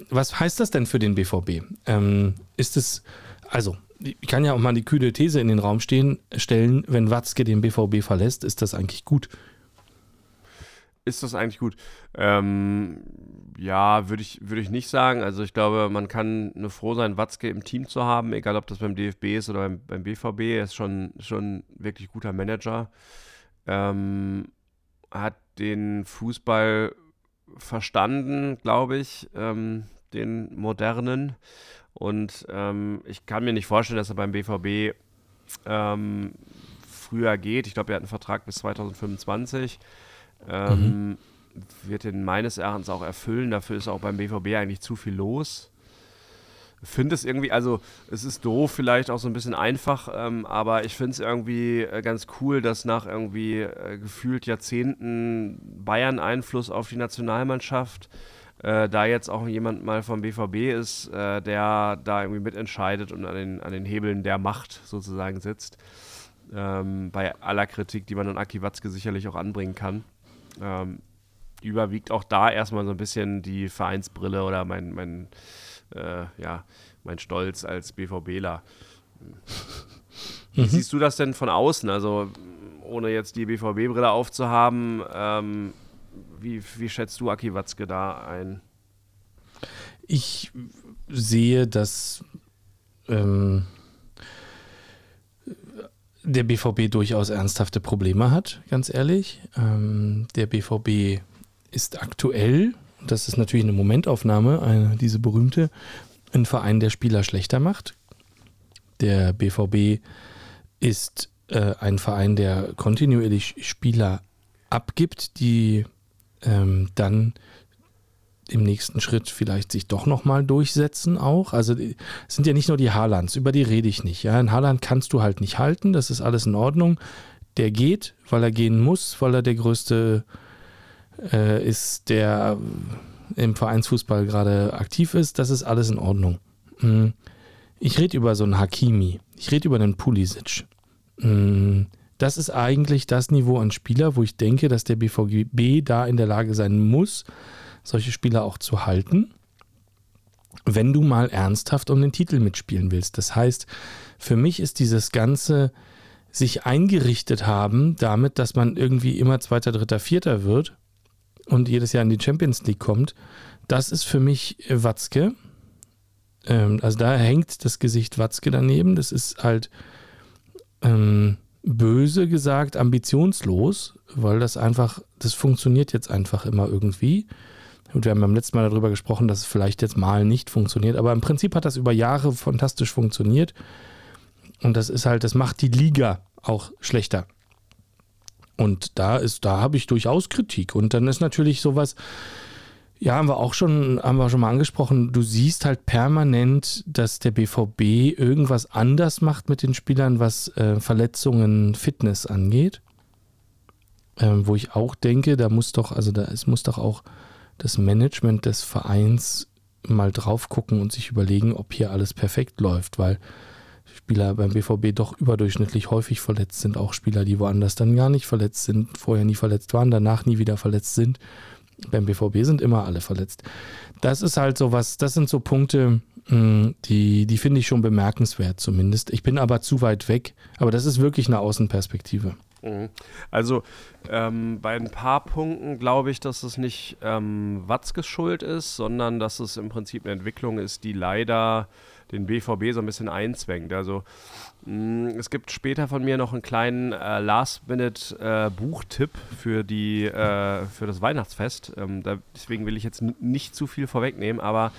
Was heißt das denn für den BVB? Ähm, ist es, also, ich kann ja auch mal die kühle These in den Raum stehen, stellen, wenn Watzke den BVB verlässt, ist das eigentlich gut ist das eigentlich gut? Ähm, ja, würde ich, würd ich nicht sagen. Also ich glaube, man kann nur froh sein, Watzke im Team zu haben, egal ob das beim DFB ist oder beim, beim BVB. Er ist schon, schon wirklich guter Manager. Ähm, hat den Fußball verstanden, glaube ich, ähm, den modernen. Und ähm, ich kann mir nicht vorstellen, dass er beim BVB ähm, früher geht. Ich glaube, er hat einen Vertrag bis 2025. Ähm, mhm. Wird den meines Erachtens auch erfüllen. Dafür ist auch beim BVB eigentlich zu viel los. Finde es irgendwie, also es ist doof, vielleicht auch so ein bisschen einfach, ähm, aber ich finde es irgendwie äh, ganz cool, dass nach irgendwie äh, gefühlt Jahrzehnten Bayern-Einfluss auf die Nationalmannschaft äh, da jetzt auch jemand mal vom BVB ist, äh, der da irgendwie mitentscheidet und an den, an den Hebeln der Macht sozusagen sitzt. Ähm, bei aller Kritik, die man an Aki Watzke sicherlich auch anbringen kann ähm, überwiegt auch da erstmal so ein bisschen die Vereinsbrille oder mein, mein, äh, ja, mein Stolz als BVBler. Wie mhm. siehst du das denn von außen? Also, ohne jetzt die BVB-Brille aufzuhaben, ähm, wie, wie schätzt du Aki Watzke da ein? Ich sehe, dass ähm, der BVB durchaus ernsthafte Probleme hat, ganz ehrlich. Ähm, der BVB ist aktuell, das ist natürlich eine Momentaufnahme, eine, diese berühmte, ein Verein, der Spieler schlechter macht. Der BVB ist äh, ein Verein, der kontinuierlich Spieler abgibt, die ähm, dann im nächsten Schritt vielleicht sich doch nochmal durchsetzen auch. Also es sind ja nicht nur die Haalands, über die rede ich nicht. Ja, ein Haaland kannst du halt nicht halten, das ist alles in Ordnung. Der geht, weil er gehen muss, weil er der größte äh, ist, der im Vereinsfußball gerade aktiv ist. Das ist alles in Ordnung. Hm. Ich rede über so einen Hakimi. Ich rede über einen Pulisic. Hm. Das ist eigentlich das Niveau an Spieler, wo ich denke, dass der BVB da in der Lage sein muss, solche Spieler auch zu halten, wenn du mal ernsthaft um den Titel mitspielen willst. Das heißt, für mich ist dieses ganze sich eingerichtet haben damit, dass man irgendwie immer Zweiter, Dritter, Vierter wird und jedes Jahr in die Champions League kommt, das ist für mich Watzke. Ähm, also da hängt das Gesicht Watzke daneben. Das ist halt ähm, böse gesagt ambitionslos, weil das einfach, das funktioniert jetzt einfach immer irgendwie. Und wir haben beim letzten Mal darüber gesprochen, dass es vielleicht jetzt mal nicht funktioniert. Aber im Prinzip hat das über Jahre fantastisch funktioniert. Und das ist halt, das macht die Liga auch schlechter. Und da ist, da habe ich durchaus Kritik. Und dann ist natürlich sowas, ja, haben wir auch schon, haben wir schon mal angesprochen, du siehst halt permanent, dass der BVB irgendwas anders macht mit den Spielern, was äh, Verletzungen, Fitness angeht. Ähm, wo ich auch denke, da muss doch, also da es muss doch auch das Management des Vereins mal drauf gucken und sich überlegen, ob hier alles perfekt läuft, weil Spieler beim BVB doch überdurchschnittlich häufig verletzt sind, auch Spieler, die woanders dann gar nicht verletzt sind, vorher nie verletzt waren, danach nie wieder verletzt sind. Beim BVB sind immer alle verletzt. Das ist halt so was, das sind so Punkte, hm, die, die finde ich schon bemerkenswert zumindest. Ich bin aber zu weit weg, aber das ist wirklich eine Außenperspektive. Mhm. Also ähm, bei ein paar Punkten glaube ich, dass es nicht ähm, Watzkes Schuld ist, sondern dass es im Prinzip eine Entwicklung ist, die leider den BVB so ein bisschen einzwängt. Also mh, mm, es gibt später von mir noch einen kleinen äh, Last-Minute-Buchtipp äh, für, äh, für das Weihnachtsfest. Ähm, da, deswegen will ich jetzt nicht zu viel vorwegnehmen, aber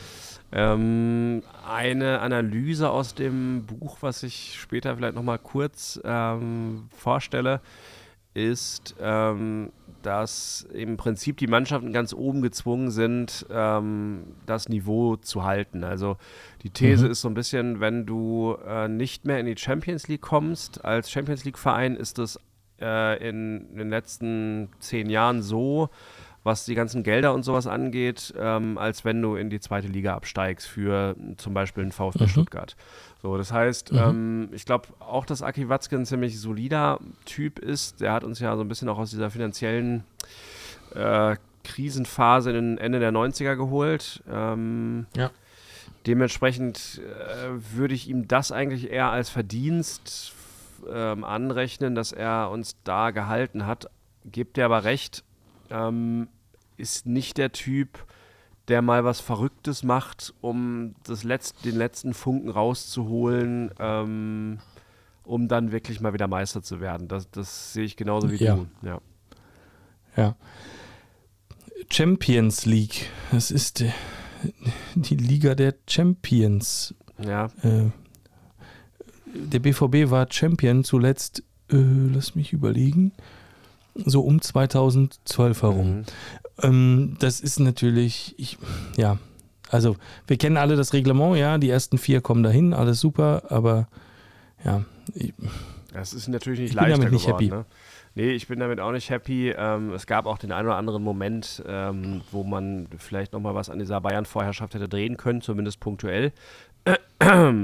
ähm, eine Analyse aus dem Buch, was ich später vielleicht nochmal kurz ähm, vorstelle, ist, ähm, dass im Prinzip die Mannschaften ganz oben gezwungen sind, ähm, das Niveau zu halten. Also die These mhm. ist so ein bisschen, wenn du äh, nicht mehr in die Champions League kommst, als Champions League-Verein ist es äh, in, in den letzten zehn Jahren so, was die ganzen Gelder und sowas angeht, ähm, als wenn du in die zweite Liga absteigst für zum Beispiel einen VfB mhm. Stuttgart. So, das heißt, mhm. ähm, ich glaube auch, dass Aki Watzke ein ziemlich solider Typ ist. Der hat uns ja so ein bisschen auch aus dieser finanziellen äh, Krisenphase in Ende der 90er geholt. Ähm, ja. Dementsprechend äh, würde ich ihm das eigentlich eher als Verdienst ähm, anrechnen, dass er uns da gehalten hat. Gibt er aber recht, ähm, ist nicht der Typ, der mal was Verrücktes macht, um das Letz den letzten Funken rauszuholen, ähm, um dann wirklich mal wieder Meister zu werden. Das, das sehe ich genauso wie Ja. du. Ja. Ja. Champions League. Das ist äh, die Liga der Champions. ja. Äh, der BVB war Champion zuletzt, äh, lass mich überlegen, so um 2012 herum. Mhm. Ähm, das ist natürlich, ich, ja, also wir kennen alle das Reglement, ja, die ersten vier kommen dahin, alles super, aber ja, ich, Das ist natürlich nicht Ich bin leichter damit nicht geworden. happy. Ne? Nee, ich bin damit auch nicht happy. Ähm, es gab auch den einen oder anderen Moment, ähm, wo man vielleicht nochmal was an dieser Bayern-Vorherrschaft hätte drehen können, zumindest punktuell. [CLEARS THROAT]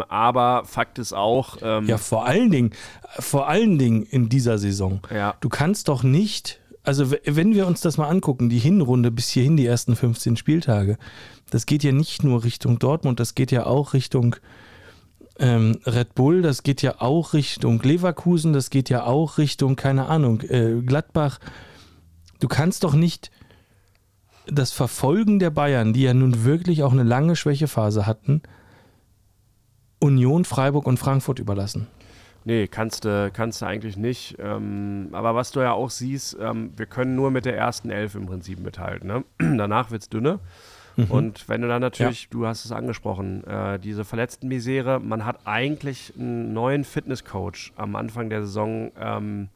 Aber Fakt ist auch, ähm, ja, vor allen Dingen, vor allen Dingen in dieser Saison. ja, Du kannst doch nicht, also wenn wir uns das mal angucken, die Hinrunde bis hierhin, die ersten 15 Spieltage, das geht ja nicht nur Richtung Dortmund, das geht ja auch Richtung ähm, Red Bull, das geht ja auch Richtung Leverkusen, das geht ja auch Richtung, keine Ahnung, äh, Gladbach. Du kannst doch nicht das Verfolgen der Bayern, die ja nun wirklich auch eine lange Schwächephase hatten, Union, Freiburg und Frankfurt überlassen. Nee, kannst du kannst du eigentlich nicht. Ähm, aber was du ja auch siehst, ähm, wir können nur mit der ersten Elf im Prinzip mithalten. Ne? [CLEARS THROAT] Danach wird es dünne. Und wenn du dann natürlich, du hast es angesprochen, äh, diese verletzten Misere, man hat eigentlich einen neuen Fitnesscoach am Anfang der Saison ähm,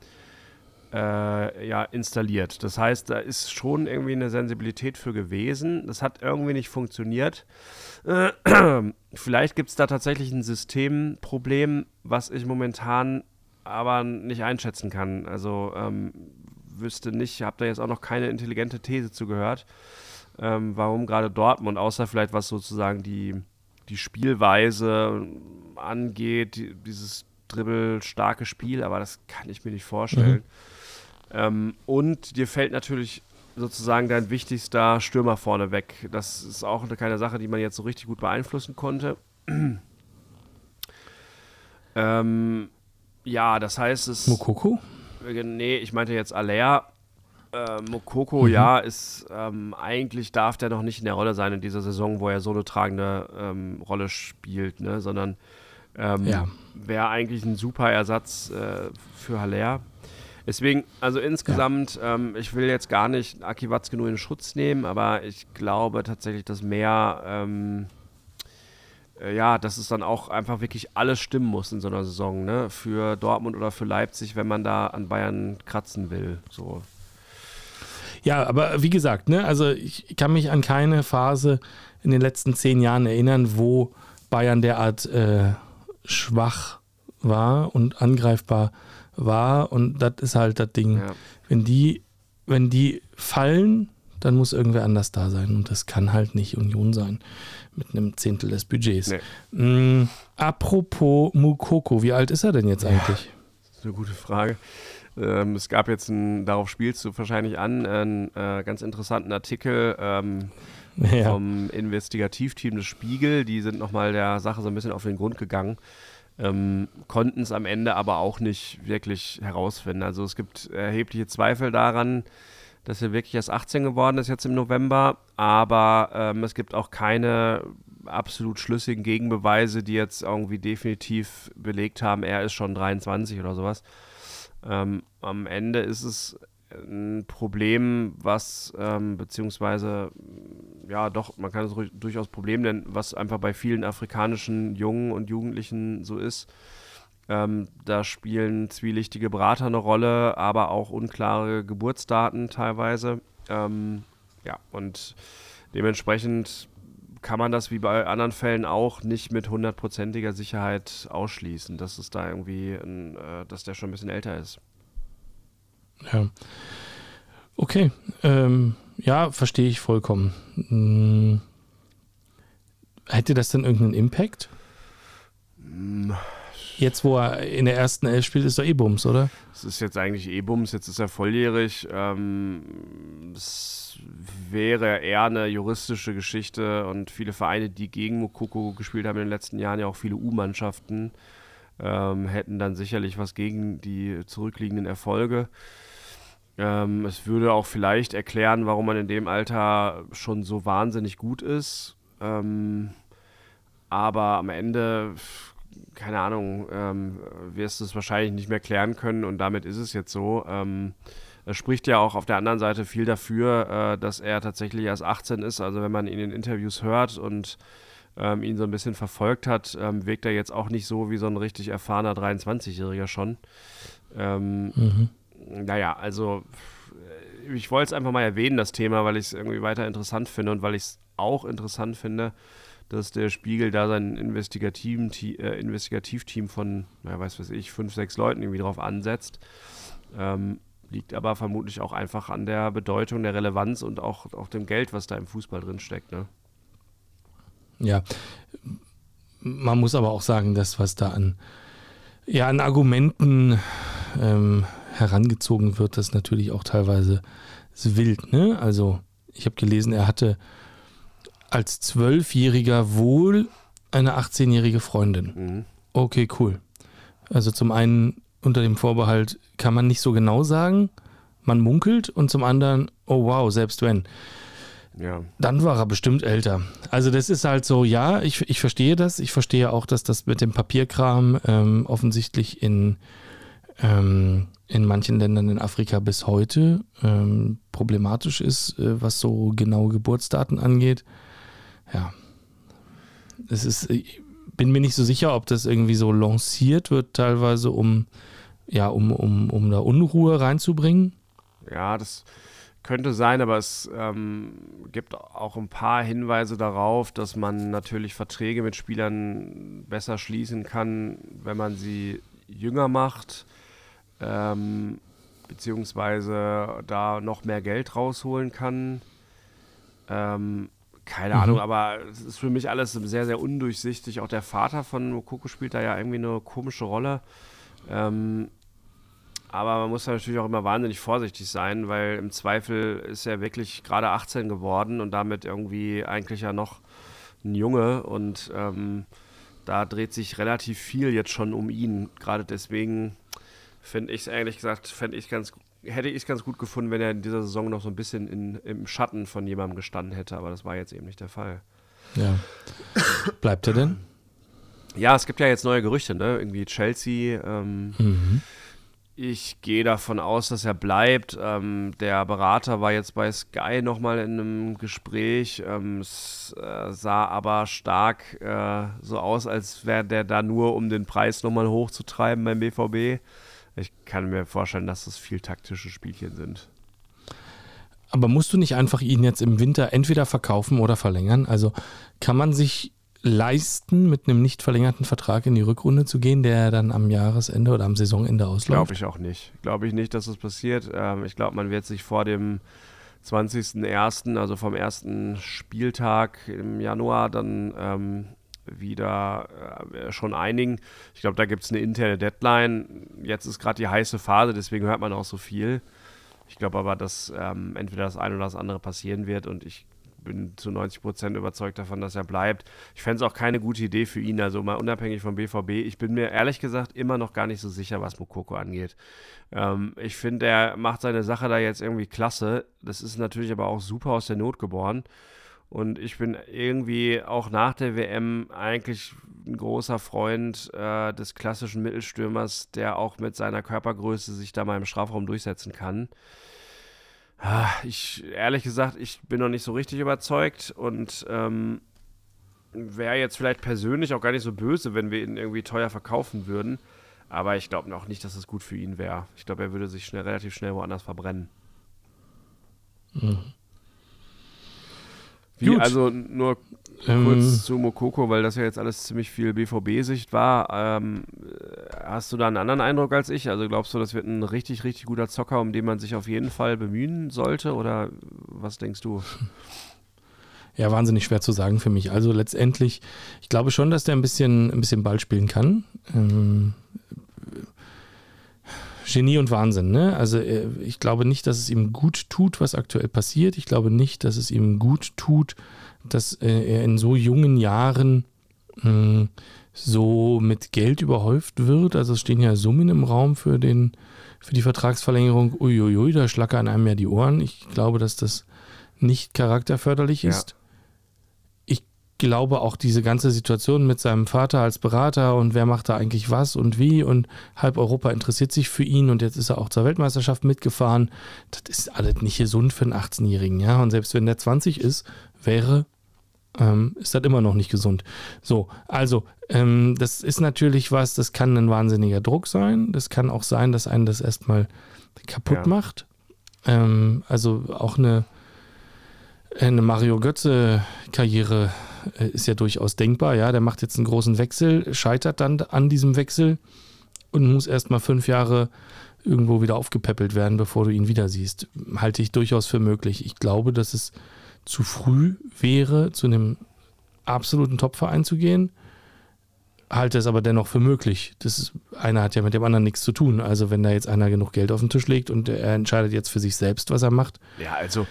äh, ja, installiert. Das heißt, da ist schon irgendwie eine Sensibilität für gewesen. Das hat irgendwie nicht funktioniert. Äh, [CLEARS THROAT] vielleicht gibt es da tatsächlich ein Systemproblem, was ich momentan aber nicht einschätzen kann. Also ähm, wüsste nicht, habe da jetzt auch noch keine intelligente These zugehört, ähm, warum gerade Dortmund, außer vielleicht was sozusagen die, die Spielweise angeht, die, dieses dribbelstarke Spiel, aber das kann ich mir nicht vorstellen. Ähm, und dir fällt natürlich sozusagen dein wichtigster Stürmer vorne weg. Das ist auch eine keine Sache, die man jetzt so richtig gut beeinflussen konnte. [CLEARS THROAT] ähm, ja, das heißt, es. Mokoko? Nee, ich meinte jetzt Alea. Äh, Mokoko, ja, ist ähm, eigentlich darf der noch nicht in der Rolle sein in dieser Saison, wo er so eine tragende ähm, Rolle spielt, ne? sondern ähm, Ja. wäre eigentlich ein super Ersatz äh, für Haller. Deswegen, also insgesamt, ähm, ich will jetzt gar nicht Aki Watzke nur in Schutz nehmen, aber ich glaube tatsächlich, dass mehr, ähm, äh, ja, dass es dann auch einfach wirklich alles stimmen muss in so einer Saison, ne? Für Dortmund oder für Leipzig, wenn man da an Bayern kratzen will. So. Ja, aber wie gesagt, ne, also ich kann mich an keine Phase in den letzten zehn Jahren erinnern, wo Bayern derart äh, schwach war und angreifbar war. Und das ist halt das Ding. Ja. Wenn die, wenn die fallen, dann muss irgendwer anders da sein. Und das kann halt nicht Union sein. Mit einem Zehntel des Budgets. Nee. Mm, apropos Mukoko, wie alt ist er denn jetzt eigentlich? Das ist eine gute Frage. Ähm, es gab jetzt, ein, darauf spielst du wahrscheinlich an, einen äh, ganz interessanten Artikel ähm, [LAUGHS] Ja. vom Investigativteam des Spiegel. Die sind nochmal der Sache so ein bisschen auf den Grund gegangen. Ähm, konnten es am Ende aber auch nicht wirklich herausfinden. Also es gibt erhebliche Zweifel daran, dass er wirklich erst 18 geworden ist jetzt im November, aber ähm, es gibt auch keine absolut schlüssigen Gegenbeweise, die jetzt irgendwie definitiv belegt haben, er ist schon 23 oder sowas. Ähm, am Ende ist es ein Problem, was, ähm, beziehungsweise, ja, doch, man kann es durchaus Problem nennen, was einfach bei vielen afrikanischen Jungen und Jugendlichen so ist. Ähm, da spielen zwielichtige Berater eine Rolle, aber auch unklare Geburtsdaten teilweise. Ähm, ja, und dementsprechend kann man das wie bei anderen Fällen auch nicht mit hundertprozentiger Sicherheit ausschließen, dass es da irgendwie, ein, äh, dass der schon ein bisschen älter ist. Ja. Okay. Ähm, ja, verstehe ich vollkommen. Hm. Hätte das denn irgendeinen Impact? Jetzt, wo er in der ersten Elf spielt, ist doch eh Bums, oder? Es ist jetzt eigentlich E-Bums, jetzt ist er volljährig. Ähm, es wäre eher eine juristische Geschichte und viele Vereine, die gegen Mokoko gespielt haben in den letzten Jahren, ja auch viele U-Mannschaften, ähm, hätten dann sicherlich was gegen die zurückliegenden Erfolge. Ähm, es würde auch vielleicht erklären, warum man in dem Alter schon so wahnsinnig gut ist. Ähm, aber am Ende, keine Ahnung, ähm, wirst du es wahrscheinlich nicht mehr klären können und damit ist es jetzt so. Ähm, es spricht ja auch auf der anderen Seite viel dafür, äh, dass er tatsächlich erst 18 ist. Also wenn man ihn in Interviews hört und ähm, ihn so ein bisschen verfolgt hat, ähm, wirkt er jetzt auch nicht so wie so ein richtig erfahrener 23-Jähriger schon. Ähm, mhm. Naja, also ich wollte es einfach mal erwähnen, das Thema, weil ich es irgendwie weiter interessant finde und weil ich es auch interessant finde, dass der Spiegel da sein investigativen, äh, Investigativteam von, naja, weiß was ich, fünf, sechs Leuten irgendwie drauf ansetzt. Ähm, liegt aber vermutlich auch einfach an der Bedeutung, der Relevanz und auch, auch dem Geld, was da im Fußball drin steckt. Ne? Ja, man muss aber auch sagen, dass was da an, ja, an Argumenten ähm, herangezogen wird, das natürlich auch teilweise wild. Ne? Also ich habe gelesen, er hatte als Zwölfjähriger wohl eine 18-jährige Freundin. Mhm. Okay, cool. Also zum einen unter dem Vorbehalt kann man nicht so genau sagen, man munkelt und zum anderen, oh wow, selbst wenn. Ja. Dann war er bestimmt älter. Also das ist halt so, ja, ich, ich verstehe das. Ich verstehe auch, dass das mit dem Papierkram ähm, offensichtlich in, ähm, in manchen Ländern in Afrika bis heute ähm, problematisch ist, äh, was so genaue Geburtsdaten angeht. Ja. Es ist, ich bin mir nicht so sicher, ob das irgendwie so lanciert wird, teilweise, um, ja, um, um, um da Unruhe reinzubringen. Ja, das könnte sein, aber es ähm, gibt auch ein paar Hinweise darauf, dass man natürlich Verträge mit Spielern besser schließen kann, wenn man sie jünger macht ähm, beziehungsweise da noch mehr Geld rausholen kann. Ähm, keine mhm. Ahnung, aber es ist für mich alles sehr, sehr undurchsichtig. Auch der Vater von Mokoko spielt da ja irgendwie eine komische Rolle. Ähm, aber man muss natürlich auch immer wahnsinnig vorsichtig sein, weil im Zweifel ist er wirklich gerade 18 geworden und damit irgendwie eigentlich ja noch ein Junge und ähm, da dreht sich relativ viel jetzt schon um ihn. Gerade deswegen finde ich es ehrlich gesagt, fände ich ganz, hätte ich es ganz gut gefunden, wenn er in dieser Saison noch so ein bisschen in, im Schatten von jemandem gestanden hätte, aber das war jetzt eben nicht der Fall. Ja. Bleibt er denn? Ja, es gibt ja jetzt neue Gerüchte, ne? Irgendwie Chelsea. Ähm, mhm. Ich gehe davon aus, dass er bleibt. Ähm, der Berater war jetzt bei Sky nochmal in einem Gespräch. Ähm, es äh, sah aber stark äh, so aus, als wäre der da nur, um den Preis nochmal hochzutreiben beim BVB. Ich kann mir vorstellen, dass das viel taktische Spielchen sind. Aber musst du nicht einfach ihn jetzt im Winter entweder verkaufen oder verlängern? Also kann man sich leisten, mit einem nicht verlängerten Vertrag in die Rückrunde zu gehen, der dann am Jahresende oder am Saisonende ausläuft? Glaube ich auch nicht. Glaube ich nicht, dass das passiert. Ähm, ich glaube, man wird sich vor dem 20.01., also vom ersten Spieltag im Januar, dann ähm, wieder äh, schon einigen. Ich glaube, da gibt es eine interne Deadline. Jetzt ist gerade die heiße Phase, deswegen hört man auch so viel. Ich glaube aber, dass ähm, entweder das eine oder das andere passieren wird und ich bin zu 90 Prozent überzeugt davon, dass er bleibt. Ich fände es auch keine gute Idee für ihn, also mal unabhängig vom BVB. Ich bin mir ehrlich gesagt immer noch gar nicht so sicher, was Mokoko angeht. Ähm, ich finde, er macht seine Sache da jetzt irgendwie klasse. Das ist natürlich aber auch super aus der Not geboren. Und ich bin irgendwie auch nach der WM eigentlich ein großer Freund äh, des klassischen Mittelstürmers, der auch mit seiner Körpergröße sich da mal im Strafraum durchsetzen kann. Ah, ich, ehrlich gesagt, ich bin noch nicht so richtig überzeugt und ähm, wäre jetzt vielleicht persönlich auch gar nicht so böse, wenn wir ihn irgendwie teuer verkaufen würden. Aber ich glaube noch nicht, dass es gut für ihn wäre. Ich glaube, er würde sich schnell, relativ schnell woanders verbrennen. Mhm. Wie, Gut. also nur ähm, kurz zu Mokoko, weil das ja jetzt alles ziemlich viel BVB-Sicht war. Ähm, hast du da einen anderen Eindruck als ich? Also glaubst du, das wird ein richtig, richtig guter Zocker, um den man sich auf jeden Fall bemühen sollte? Oder was denkst du? Ja, wahnsinnig schwer zu sagen für mich. Also letztendlich, ich glaube schon, dass der ein bisschen, ein bisschen Ball spielen kann. Ähm, Genie und Wahnsinn, ne? Also äh, ich glaube nicht, dass es ihm gut tut, was aktuell passiert. Ich glaube nicht, dass es ihm gut tut, dass äh, er in so jungen Jahren mh, hm, so mit Geld überhäuft wird. Also es stehen ja Summen im Raum für den, für die Vertragsverlängerung, uiuiui, da schlackern einem ja die Ohren. Ich glaube, dass das nicht charakterförderlich ist. Ja. Glaube auch diese ganze Situation mit seinem Vater als Berater und wer macht da eigentlich was und wie und halb Europa interessiert sich für ihn und jetzt ist er auch zur Weltmeisterschaft mitgefahren. Das ist alles nicht gesund für einen 18-Jährigen, ja. Und selbst wenn der 20 ist, wäre ähm, ist das immer noch nicht gesund. So, also, ähm, das ist natürlich was, das kann ein wahnsinniger Druck sein. Das kann auch sein, dass einen das erstmal kaputt ja. macht. Ähm, also auch eine, eine Mario Götze-Karriere ist ja durchaus denkbar. Ja, der macht jetzt einen großen Wechsel, scheitert dann an diesem Wechsel und muss erstmal fünf Jahre irgendwo wieder aufgepäppelt werden, bevor du ihn wieder siehst. Halte ich durchaus für möglich. Ich glaube, dass es zu früh wäre, zu einem absoluten Topverein zu gehen. Halte es aber dennoch für möglich. Das ist, einer hat ja mit dem anderen nichts zu tun. Also wenn da jetzt einer genug Geld auf den Tisch legt und er entscheidet jetzt für sich selbst, was er macht. Ja, also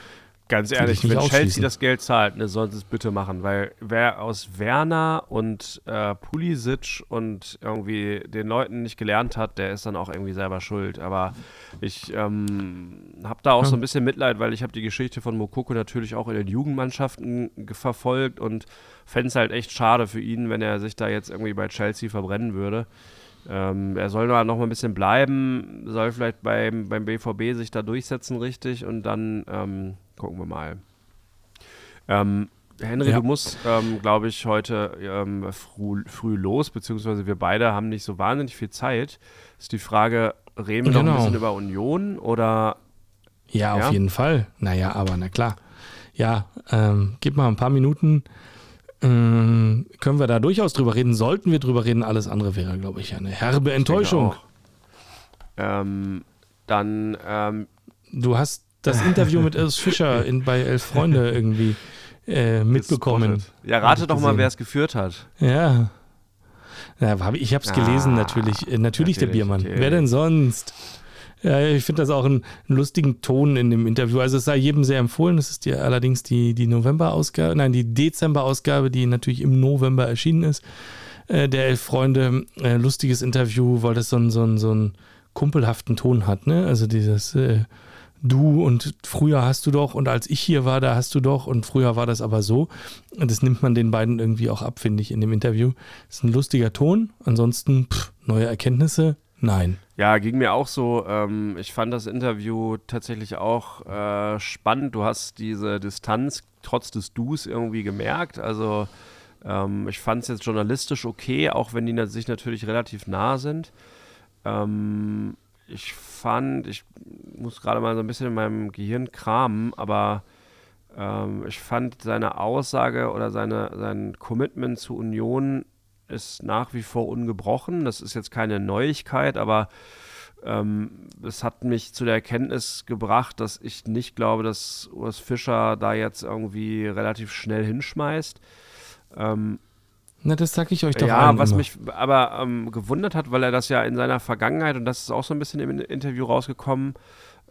Ganz ehrlich, wenn Chelsea das Geld zahlt, ne, sollen sie es bitte machen, weil wer aus Werner und äh, Pulisic und irgendwie den Leuten nicht gelernt hat, der ist dann auch irgendwie selber schuld. Aber ich ähm, habe da auch ja. so ein bisschen Mitleid, weil ich habe die Geschichte von Mokoko natürlich auch in den Jugendmannschaften verfolgt und fände es halt echt schade für ihn, wenn er sich da jetzt irgendwie bei Chelsea verbrennen würde. Ähm, er soll noch mal ein bisschen bleiben, soll vielleicht beim, beim BVB sich da durchsetzen richtig und dann ähm, gucken wir mal. Ähm, Henry, ja. du musst, ähm, glaube ich, heute ähm, früh, früh, los, beziehungsweise wir beide haben nicht so wahnsinnig viel Zeit. Ist die Frage, reden wir genau. noch ein bisschen über Union oder? Ja, ja, auf jeden Fall. Naja, aber na klar. Ja, ähm, gib mal ein paar Minuten. Ähm, können wir da durchaus drüber reden? Sollten wir drüber reden? Alles andere wäre, glaube ich, eine herbe Enttäuschung. Ähm, dann. Ähm, du hast das Interview mit Urs Fischer [LAUGHS] in, bei Elf Freunde irgendwie äh, mitbekommen. Ja, rate doch mal, wer es geführt hat. Ja. ja hab, ich habe es ah, gelesen, natürlich. Äh, natürlich. Natürlich der Biermann. Natürlich. Wer denn sonst? Ja, ich finde das auch einen, einen, lustigen Ton in dem Interview. Also es sei jedem sehr empfohlen. Es ist ja allerdings die, die November-Ausgabe, nein, die Dezember-Ausgabe, die natürlich im November erschienen ist. Äh, der Elf Freunde, äh, lustiges Interview, weil das so, einen, so, einen, so einen kumpelhaften Ton hat. Ne? Also dieses äh, du und früher hast du doch und als ich hier war, da hast du doch und früher war das aber so. Und das nimmt man den beiden irgendwie auch ab, finde ich, in dem Interview. Das ist ein lustiger Ton. Ansonsten pff, neue Erkenntnisse, nein. Ja, ging mir auch so. Ähm, ich fand das Interview tatsächlich auch äh, spannend. Du hast diese Distanz trotz des Dus irgendwie gemerkt. Also ähm, ich fand es jetzt journalistisch okay, auch wenn die sich natürlich relativ nah sind. Ähm, ich fand, ich muss gerade mal so ein bisschen in meinem Gehirn kramen, aber ähm, ich fand seine Aussage oder seine, sein Commitment zur Union ist nach wie vor ungebrochen. Das ist jetzt keine Neuigkeit, aber ähm, es hat mich zu der Erkenntnis gebracht, dass ich nicht glaube, dass Urs Fischer da jetzt irgendwie relativ schnell hinschmeißt. Ähm, na, das sag ich euch doch Ja, was immer. mich aber ähm, gewundert hat, weil er das ja in seiner Vergangenheit, und das ist auch so ein bisschen im Interview rausgekommen,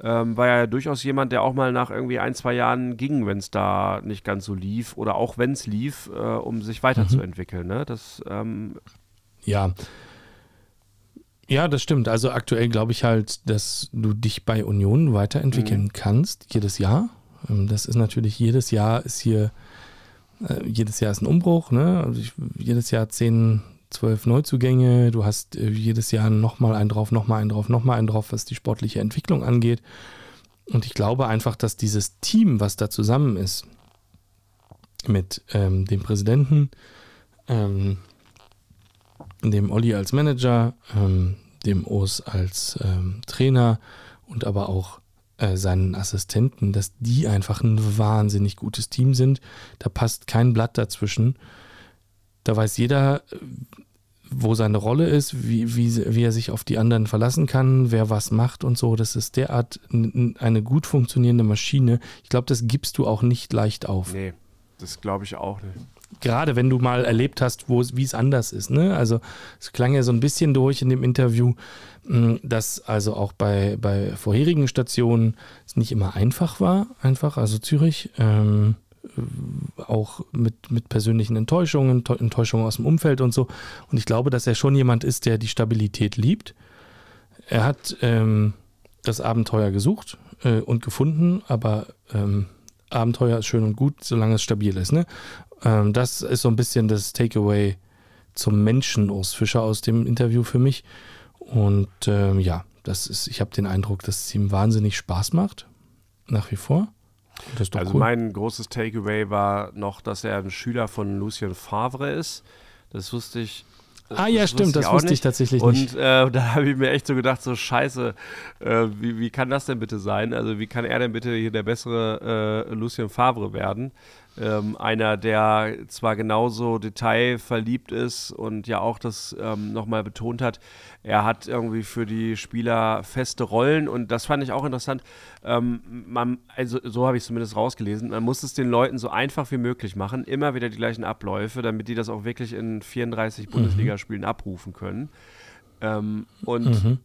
ähm, war ja durchaus jemand, der auch mal nach irgendwie ein, zwei Jahren ging, wenn es da nicht ganz so lief oder auch wenn es lief, äh, um sich weiterzuentwickeln. Mhm. Ne? Das, ähm ja. Ja, das stimmt. Also aktuell glaube ich halt, dass du dich bei Union weiterentwickeln mhm. kannst, jedes Jahr. Ähm, das ist natürlich, jedes Jahr ist hier äh, jedes Jahr ist ein Umbruch, ne? Also ich, jedes Jahr 10, 12 Neuzugänge. Du hast äh, jedes Jahr nochmal einen drauf, nochmal einen drauf, nochmal einen drauf, was die sportliche Entwicklung angeht. Und ich glaube einfach, dass dieses Team, was da zusammen ist, mit ähm, dem Präsidenten, ähm, dem Olli als Manager, ähm, dem Urs als ähm, Trainer und aber auch äh, seinen Assistenten, dass die einfach ein wahnsinnig gutes Team sind. Da passt kein Blatt dazwischen. Da weiß jeder, äh, wo seine Rolle ist, wie, wie, wie er sich auf die anderen verlassen kann, wer was macht und so. Das ist derart eine gut funktionierende Maschine. Ich glaube, das gibst du auch nicht leicht auf. Nee, das glaube ich auch nicht gerade wenn du mal erlebt hast, wie es anders ist. Ne? Also es klang ja so ein bisschen durch in dem Interview, hm, dass also auch bei, bei vorherigen Stationen es nicht immer einfach war, einfach, also Zürich, ähm, auch mit, mit persönlichen Enttäuschungen, Enttäuschungen aus dem Umfeld und so. Und ich glaube, dass er schon jemand ist, der die Stabilität liebt. Er hat ähm, das Abenteuer gesucht äh, und gefunden, aber ähm, Abenteuer ist schön und gut, solange es stabil ist. Ne? Ähm, das ist so ein bisschen das Takeaway zum Menschen Urs Fischer aus dem Interview für mich. Und ähm, ja, das ist, ich habe den Eindruck, dass es ihm wahnsinnig Spaß macht, nach wie vor. also cool. mein großes Takeaway war noch, dass er ein Schüler von Lucien Favre ist. Das wusste ich das, ah ja, das stimmt, das wusste ich tatsächlich und, nicht. Und äh, [LAUGHS] da habe ich mir echt so gedacht, so scheiße, äh, wie, wie kann das denn bitte sein? Also wie kann er denn bitte hier der bessere äh, Lucien Favre werden? Ähm, einer, der zwar genauso detailverliebt ist und ja auch das ähm, nochmal betont hat, er hat irgendwie für die Spieler feste Rollen und das fand ich auch interessant. Ähm, man, also so habe ich es zumindest rausgelesen, man muss es den Leuten so einfach wie möglich machen, immer wieder die gleichen Abläufe, damit die das auch wirklich in 34 mhm. Bundesligaspielen abrufen können. Ähm, und mhm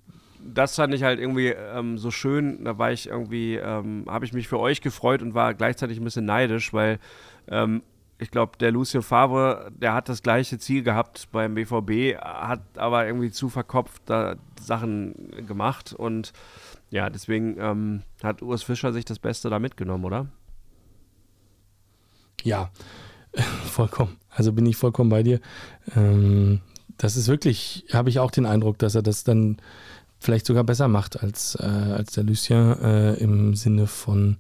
das fand ich halt irgendwie ähm, so schön. Da war ich irgendwie, ähm, habe ich mich für euch gefreut und war gleichzeitig ein bisschen neidisch, weil ähm, ich glaube, der Lucien Favre, der hat das gleiche Ziel gehabt beim BVB, hat aber irgendwie zu verkopft da Sachen gemacht und ja, deswegen ähm, hat Urs Fischer sich das Beste da mitgenommen, oder? Ja, [LAUGHS] vollkommen. Also bin ich vollkommen bei dir. Ähm, das ist wirklich, habe ich auch den Eindruck, dass er das dann vielleicht sogar besser macht als, äh, als der Lucien äh, im Sinne von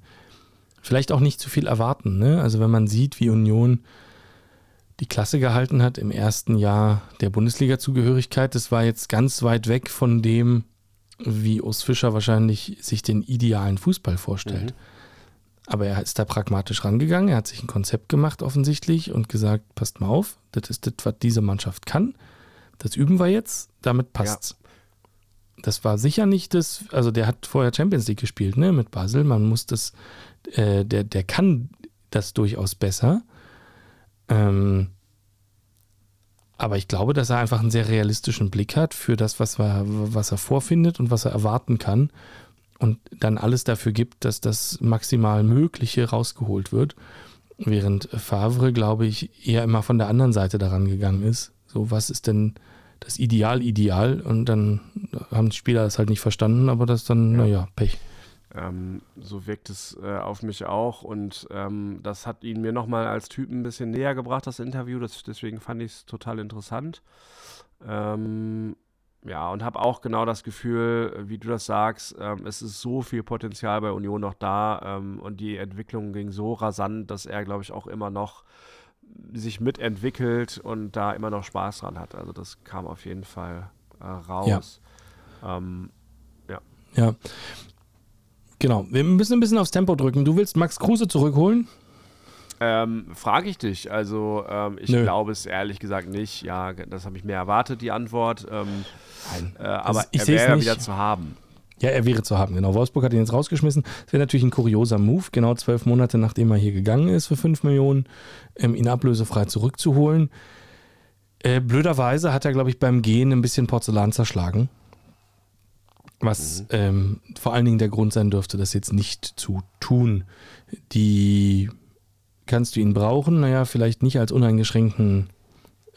vielleicht auch nicht zu viel erwarten. Ne? Also wenn man sieht, wie Union die Klasse gehalten hat im ersten Jahr der Bundesliga-Zugehörigkeit, das war jetzt ganz weit weg von dem, wie Urs Fischer wahrscheinlich sich den idealen Fußball vorstellt. Mhm. Aber er ist da pragmatisch rangegangen, er hat sich ein Konzept gemacht offensichtlich und gesagt, passt mal auf, das ist das, was diese Mannschaft kann. Das üben wir jetzt, damit passt's. Ja das war sicher nicht das, also der hat vorher Champions League gespielt, ne, mit Basel. Man muss das, äh, der, der kann das durchaus besser. Ähm, aber ich glaube, dass er einfach einen sehr realistischen Blick hat für das, was er, was er vorfindet und was er erwarten kann. Und dann alles dafür gibt, dass das maximal Mögliche rausgeholt wird. Während Favre, glaube ich, eher immer von der anderen Seite daran gegangen ist. So, was ist denn das Ideal ideal und dann haben die Spieler das halt nicht verstanden, aber das dann, ja. naja, Pech. Ähm, so wirkt es äh, auf mich auch und ähm, das hat ihn mir nochmal als Typen ein bisschen näher gebracht, das Interview. Das, deswegen fand ich es total interessant. Ähm, ja, und habe auch genau das Gefühl, wie du das sagst, ähm, es ist so viel Potenzial bei Union noch da ähm, und die Entwicklung ging so rasant, dass er, glaube ich, auch immer noch sich mitentwickelt und da immer noch Spaß dran hat. Also das kam auf jeden Fall äh, raus. Ja. Ähm, ja. ja. Genau. Wir müssen ein bisschen aufs Tempo drücken. Du willst Max Kruse zurückholen? Ähm, Frage ich dich. Also ähm, ich Nö. glaube es ehrlich gesagt nicht. Ja, das habe ich mir erwartet, die Antwort. Ähm, Nein. Äh, aber er wäre wieder zu haben. Ja, er wäre zu haben, genau. Wolfsburg hat ihn jetzt rausgeschmissen. Das wäre natürlich ein kurioser Move, genau zwölf Monate nachdem er hier gegangen ist für fünf Millionen, ähm, ihn ablösefrei zurückzuholen. Äh, blöderweise hat er, glaube ich, beim Gehen ein bisschen Porzellan zerschlagen. Was mhm. ähm, vor allen Dingen der Grund sein dürfte, das jetzt nicht zu tun. Die kannst du ihn brauchen, naja, vielleicht nicht als uneingeschränkten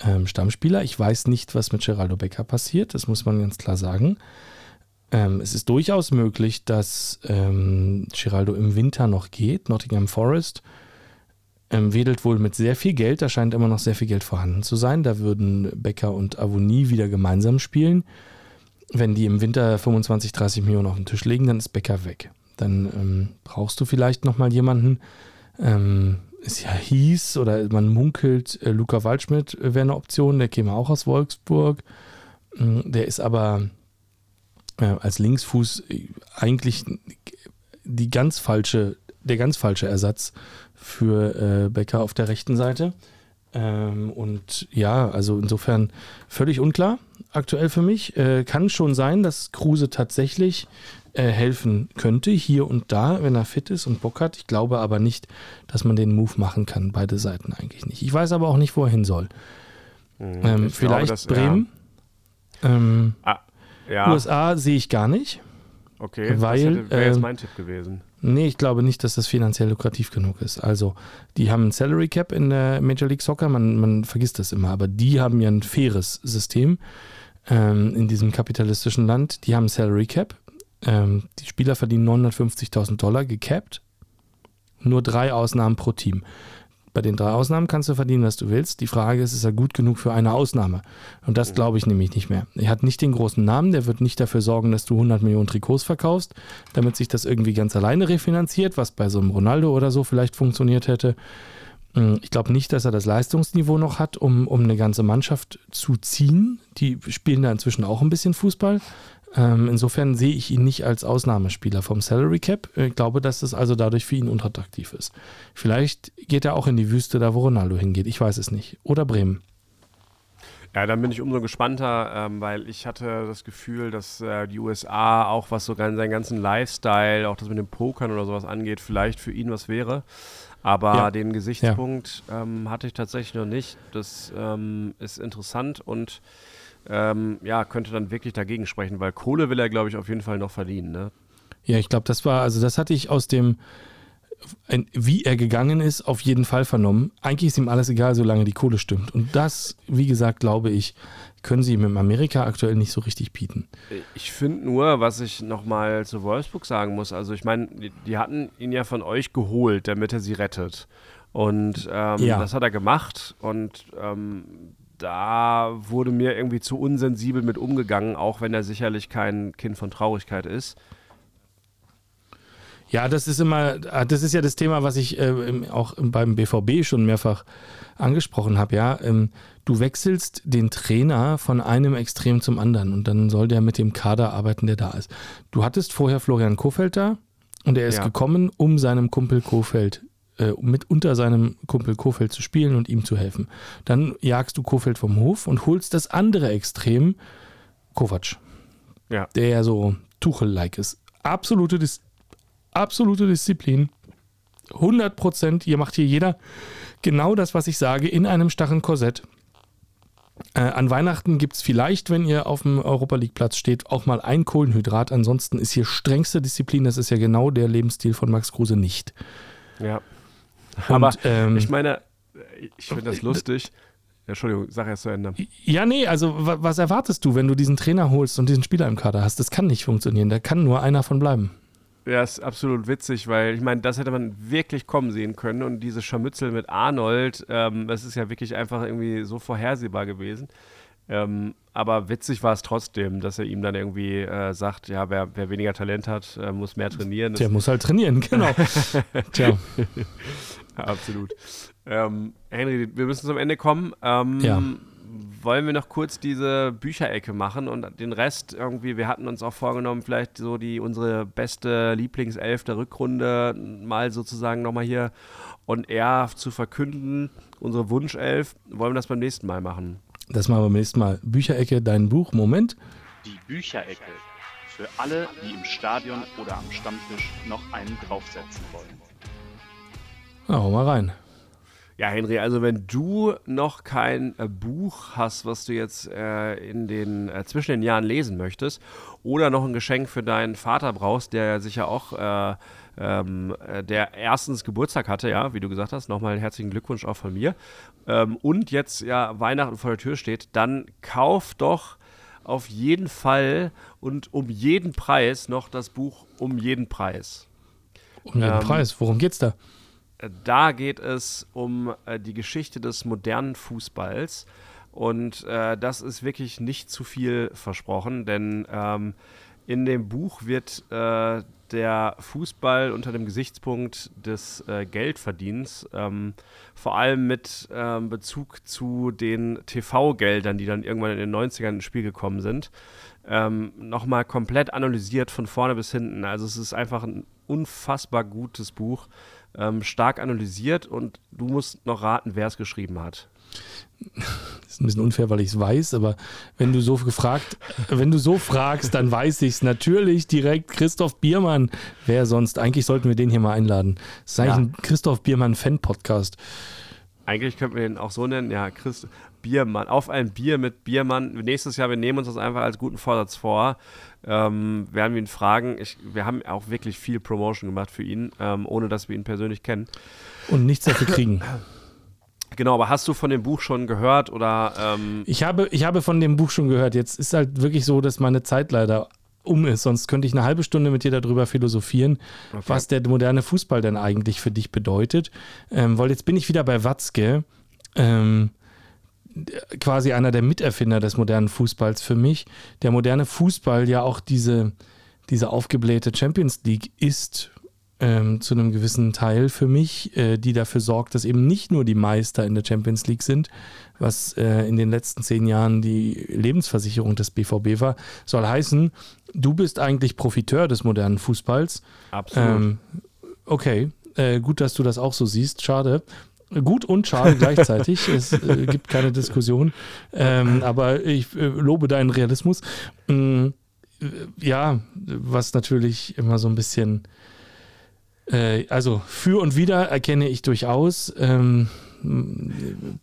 ähm, Stammspieler. Ich weiß nicht, was mit Geraldo Becker passiert, das muss man ganz klar sagen. Ähm, es ist durchaus möglich, dass ähm, Giraldo im Winter noch geht. Nottingham Forest ähm, wedelt wohl mit sehr viel Geld. Da scheint immer noch sehr viel Geld vorhanden zu sein. Da würden Becker und Avonie wieder gemeinsam spielen. Wenn die im Winter 25, 30 Millionen auf den Tisch legen, dann ist Becker weg. Dann ähm, brauchst du vielleicht nochmal jemanden. Ähm, es ja hieß oder man munkelt, äh, Luca Waldschmidt wäre eine Option. Der käme auch aus Wolfsburg. Ähm, der ist aber äh, als Linksfuß eigentlich die ganz falsche, der ganz falsche Ersatz für äh, Becker auf der rechten Seite. Ähm, und ja, also insofern völlig unklar aktuell für mich. Äh, kann schon sein, dass Kruse tatsächlich äh, helfen könnte, hier und da, wenn er fit ist und Bock hat. Ich glaube aber nicht, dass man den Move machen kann, beide Seiten eigentlich nicht. Ich weiß aber auch nicht, wo er hin soll. Hm, ähm, vielleicht glaube, Bremen. Ja. Ähm, ah, ja. USA sehe ich gar nicht. Okay, weil, das wäre jetzt ähm, mein Tipp gewesen. Nee, ich glaube nicht, dass das finanziell lukrativ genug ist. Also, die haben ein Salary Cap in der Major League Soccer, man, man vergisst das immer, aber die haben ja ein faires System ähm, in diesem kapitalistischen Land. Die haben ein Salary Cap. Ähm, die Spieler verdienen 950.000 Dollar gecapped. Nur drei Ausnahmen pro Team. Bei den drei Ausnahmen kannst du verdienen, was du willst. Die Frage ist, ist er gut genug für eine Ausnahme? Und das glaube ich nämlich nicht mehr. Er hat nicht den großen Namen, der wird nicht dafür sorgen, dass du 100 Millionen Trikots verkaufst, damit sich das irgendwie ganz alleine refinanziert, was bei so einem Ronaldo oder so vielleicht funktioniert hätte. Hm, ich glaube nicht, dass er das Leistungsniveau noch hat, um, um eine ganze Mannschaft zu ziehen. Die spielen da inzwischen auch ein bisschen Fußball. Ähm, insofern sehe ich ihn nicht als Ausnahmespieler vom Salary Cap. Ich glaube, dass das also dadurch für ihn unattraktiv ist. Vielleicht geht er auch in die Wüste, da wo Ronaldo hingeht. Ich weiß es nicht. Oder Bremen. Ja, dann bin ich umso gespannter, ähm, weil ich hatte das Gefühl, dass äh, die USA auch was so seinen ganzen Lifestyle, auch das mit dem Pokern oder sowas angeht, vielleicht für ihn was wäre. Aber ja. den Gesichtspunkt ja. ähm, hatte ich tatsächlich noch nicht. Das ist interessant und ähm, ja, könnte dann wirklich dagegen sprechen, weil Kohle will er, glaube ich, auf jeden Fall noch verdienen. Ne? Ja, ich glaube, das war, also das hatte ich aus dem, wie er gegangen ist, auf jeden Fall vernommen. Eigentlich ist ihm alles egal, solange die Kohle stimmt. Und das, wie gesagt, glaube ich, können sie ihm in Amerika aktuell nicht so richtig bieten. Ich finde nur, was ich nochmal zu Wolfsburg sagen muss, also ich meine, die, hatten ihn ja von euch geholt, damit er sie rettet. Und ähm, ja. das hat er gemacht und ähm, da wurde mir irgendwie zu unsensibel mit umgegangen, auch wenn er sicherlich kein Kind von Traurigkeit ist. Ja, das ist immer, das ist ja das Thema, was ich äh, auch beim BVB schon mehrfach angesprochen habe. Ja, ähm, du wechselst den Trainer von einem Extrem zum anderen und dann soll der mit dem Kader arbeiten, der da ist. Du hattest vorher Florian Kofeld da und er ist ja. gekommen, um seinem Kumpel Kofeld äh, mit unter seinem Kumpel Kofeld zu spielen und ihm zu helfen. Dann jagst du Kofeld vom Hof und holst das andere Extrem, Kovac. Ja. Der ja so Tuchel-like ist. Absolute, Dis absolute Disziplin. 100 Prozent. Hier macht hier jeder genau das, was ich sage, in einem starren Korsett. Äh, an Weihnachten gibt es vielleicht, wenn ihr auf dem Europa League Platz steht, auch mal ein Kohlenhydrat. Ansonsten ist hier strengste Disziplin. Das ist ja genau der Lebensstil von Max Kruse nicht. Ja. [LAUGHS] Aber ähm, ich meine, ich finde das lustig. Entschuldigung, sag erst zu Ende. Ja, nee, also was erwartest du, wenn du diesen Trainer holst und diesen Spieler im Kader hast? Das kann nicht funktionieren. Da kann nur einer von bleiben. Ja, ist absolut witzig, weil ich meine, das hätte man wirklich kommen sehen können und diese Scharmützel mit Arnold, ähm, das ist ja wirklich einfach irgendwie so vorhersehbar gewesen. Ähm, aber witzig war es trotzdem, dass er ihm dann irgendwie äh, sagt, ja, wer, wer, weniger Talent hat, äh, muss mehr trainieren. Der muss halt trainieren, genau. [LAUGHS] Tja. Absolut. Ähm, Henry, wir müssen zum Ende kommen. Ähm, ja. Wollen wir noch kurz diese Bücherecke machen und den Rest irgendwie, wir hatten uns auch vorgenommen, vielleicht so die unsere beste Lieblingself der Rückrunde mal sozusagen nochmal hier und er zu verkünden, unsere Wunschelf. Wollen wir das beim nächsten Mal machen? Das machen wir beim nächsten Mal. Bücherecke, dein Buch. Moment. Die Bücherecke. Für alle, die im Stadion oder am Stammtisch noch einen draufsetzen wollen. Na, hau mal rein. Ja, Henry, also wenn du noch kein äh, Buch hast, was du jetzt äh, in den äh, zwischen den Jahren lesen möchtest, oder noch ein Geschenk für deinen Vater brauchst, der sicher auch äh, ähm, äh, der erstens Geburtstag hatte, ja, wie du gesagt hast, nochmal herzlichen Glückwunsch auch von mir, ähm, und jetzt ja Weihnachten vor der Tür steht, dann kauf doch auf jeden Fall und um jeden Preis noch das Buch um jeden Preis. Um jeden ähm, Preis, worum geht's da? Da geht es um äh, die Geschichte des modernen Fußballs. Und äh, das ist wirklich nicht zu viel versprochen, denn ähm, in dem Buch wird äh, der Fußball unter dem Gesichtspunkt des äh, Geldverdienens, ähm, vor allem mit ähm, Bezug zu den TV-Geldern, die dann irgendwann in den 90ern ins Spiel gekommen sind, ähm, nochmal komplett analysiert von vorne bis hinten. Also es ist einfach ein unfassbar gutes Buch ähm, stark analysiert und du musst noch raten, wer es geschrieben hat. Das ist ein bisschen unfair, weil ich es weiß, aber wenn du so gefragt, wenn du so fragst, dann weiß ich es natürlich direkt. Christoph Biermann. Wer sonst? Eigentlich sollten wir den hier mal einladen. Das ist eigentlich ja. ein Christoph Biermann-Fan-Podcast. Eigentlich könnten wir ihn auch so nennen, ja, Christ Biermann. Auf ein Bier mit Biermann. Nächstes Jahr, wir nehmen uns das einfach als guten Vorsatz vor ähm, werden wir ihn fragen. Ich, wir haben auch wirklich viel Promotion gemacht für ihn, ähm, ohne dass wir ihn persönlich kennen. Und nichts dafür kriegen. [COUGHS] Genau, aber hast du von dem Buch schon gehört oder? Ähm ich, habe, ich habe von dem Buch schon gehört. Jetzt ist halt wirklich so, dass meine Zeit leider um ist. Sonst könnte ich eine halbe Stunde mit dir darüber philosophieren, okay. was der moderne Fußball denn eigentlich für dich bedeutet. Ähm, weil jetzt bin ich wieder bei Watzke. Ähm, quasi einer der Miterfinder des modernen Fußballs für mich. Der moderne Fußball ja auch diese, diese aufgeblähte Champions League ist ähm, zu einem gewissen Teil für mich, äh, die dafür sorgt, dass eben nicht nur die Meister in der Champions League sind, was äh, in den letzten zehn Jahren die Lebensversicherung des BVB war, soll heißen, du bist eigentlich Profiteur des modernen Fußballs. Absolut. Ähm, okay, äh, gut, dass du das auch so siehst. Schade. Gut und schade [LAUGHS] gleichzeitig. es äh, gibt keine Diskussion. Ähm, aber ich äh, lobe deinen Realismus. Ähm, ja, was natürlich immer so ein bisschen äh, also für und wieder erkenne ich durchaus, ähm,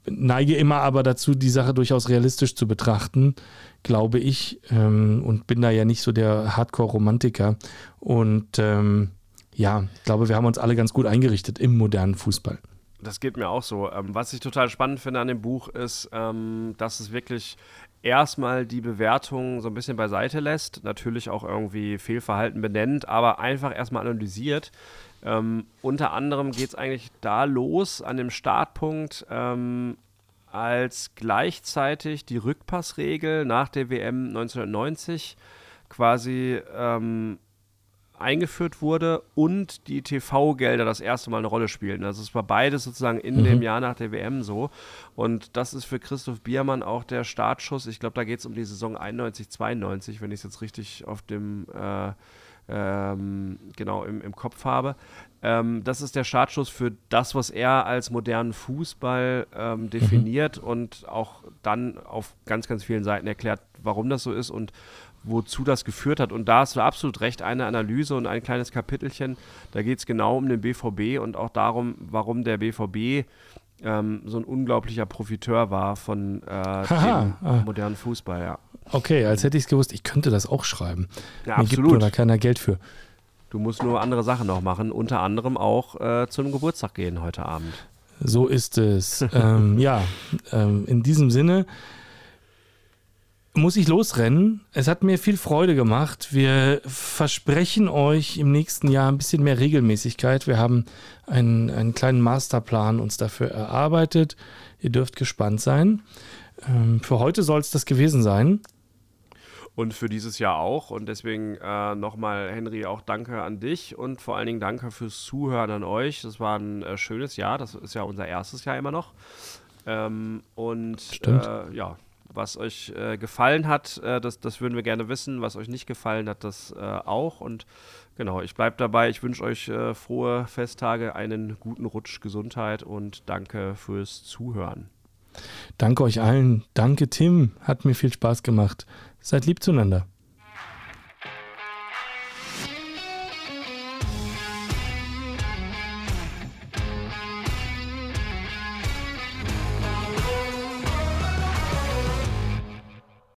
neige immer aber dazu, die Sache durchaus realistisch zu betrachten, glaube ich, ähm, und bin da ja nicht so der Hardcore-Romantiker. Und ähm, ja, ich glaube, wir haben uns alle ganz gut eingerichtet im modernen Fußball. Das geht mir auch so. Ähm, was ich total spannend finde an dem Buch ist, ähm, dass es wirklich erstmal die Bewertung so ein bisschen beiseite lässt, natürlich auch irgendwie Fehlverhalten benennt, aber einfach erstmal analysiert, ähm, unter anderem geht es eigentlich da los an dem Startpunkt, ähm, als gleichzeitig die Rückpassregel nach der WM 1990 quasi ähm, eingeführt wurde und die TV-Gelder das erste Mal eine Rolle spielten. Also es war beides sozusagen in mhm. dem Jahr nach der WM so. Und das ist für Christoph Biermann auch der Startschuss. Ich glaube, da geht es um die Saison 91, 92, wenn ich es jetzt richtig auf dem äh, ähm, genau im, im Kopf habe. Ähm, das ist der Startschuss für das, was er als modernen Fußball ähm, definiert mhm. und auch dann auf ganz, ganz vielen Seiten erklärt, warum das so ist und wozu das geführt hat. Und da hast du absolut recht, eine Analyse und ein kleines Kapitelchen. Da geht es genau um den BVB und auch darum, warum der BVB ähm, so ein unglaublicher Profiteur war von äh, dem ah. modernen Fußball, ja. Okay, als hätte ich es gewusst, ich könnte das auch schreiben. Ja, Mir absolut. gibt nur da keiner Geld für. Du musst nur andere Sachen noch machen, unter anderem auch äh, zu einem Geburtstag gehen heute Abend. So ist es. [LAUGHS] ähm, ja, ähm, in diesem Sinne muss ich losrennen. Es hat mir viel Freude gemacht. Wir versprechen euch im nächsten Jahr ein bisschen mehr Regelmäßigkeit. Wir haben einen, einen kleinen Masterplan uns dafür erarbeitet. Ihr dürft gespannt sein. Ähm, für heute soll es das gewesen sein. Und für dieses Jahr auch. Und deswegen äh, nochmal, Henry, auch danke an dich und vor allen Dingen danke fürs Zuhören an euch. Das war ein äh, schönes Jahr. Das ist ja unser erstes Jahr immer noch. Ähm, und äh, ja, was euch äh, gefallen hat, äh, das, das würden wir gerne wissen. Was euch nicht gefallen hat, das äh, auch. Und genau, ich bleibe dabei. Ich wünsche euch äh, frohe Festtage, einen guten Rutsch, Gesundheit und danke fürs Zuhören. Danke euch allen. Danke, Tim. Hat mir viel Spaß gemacht. Seid lieb zueinander.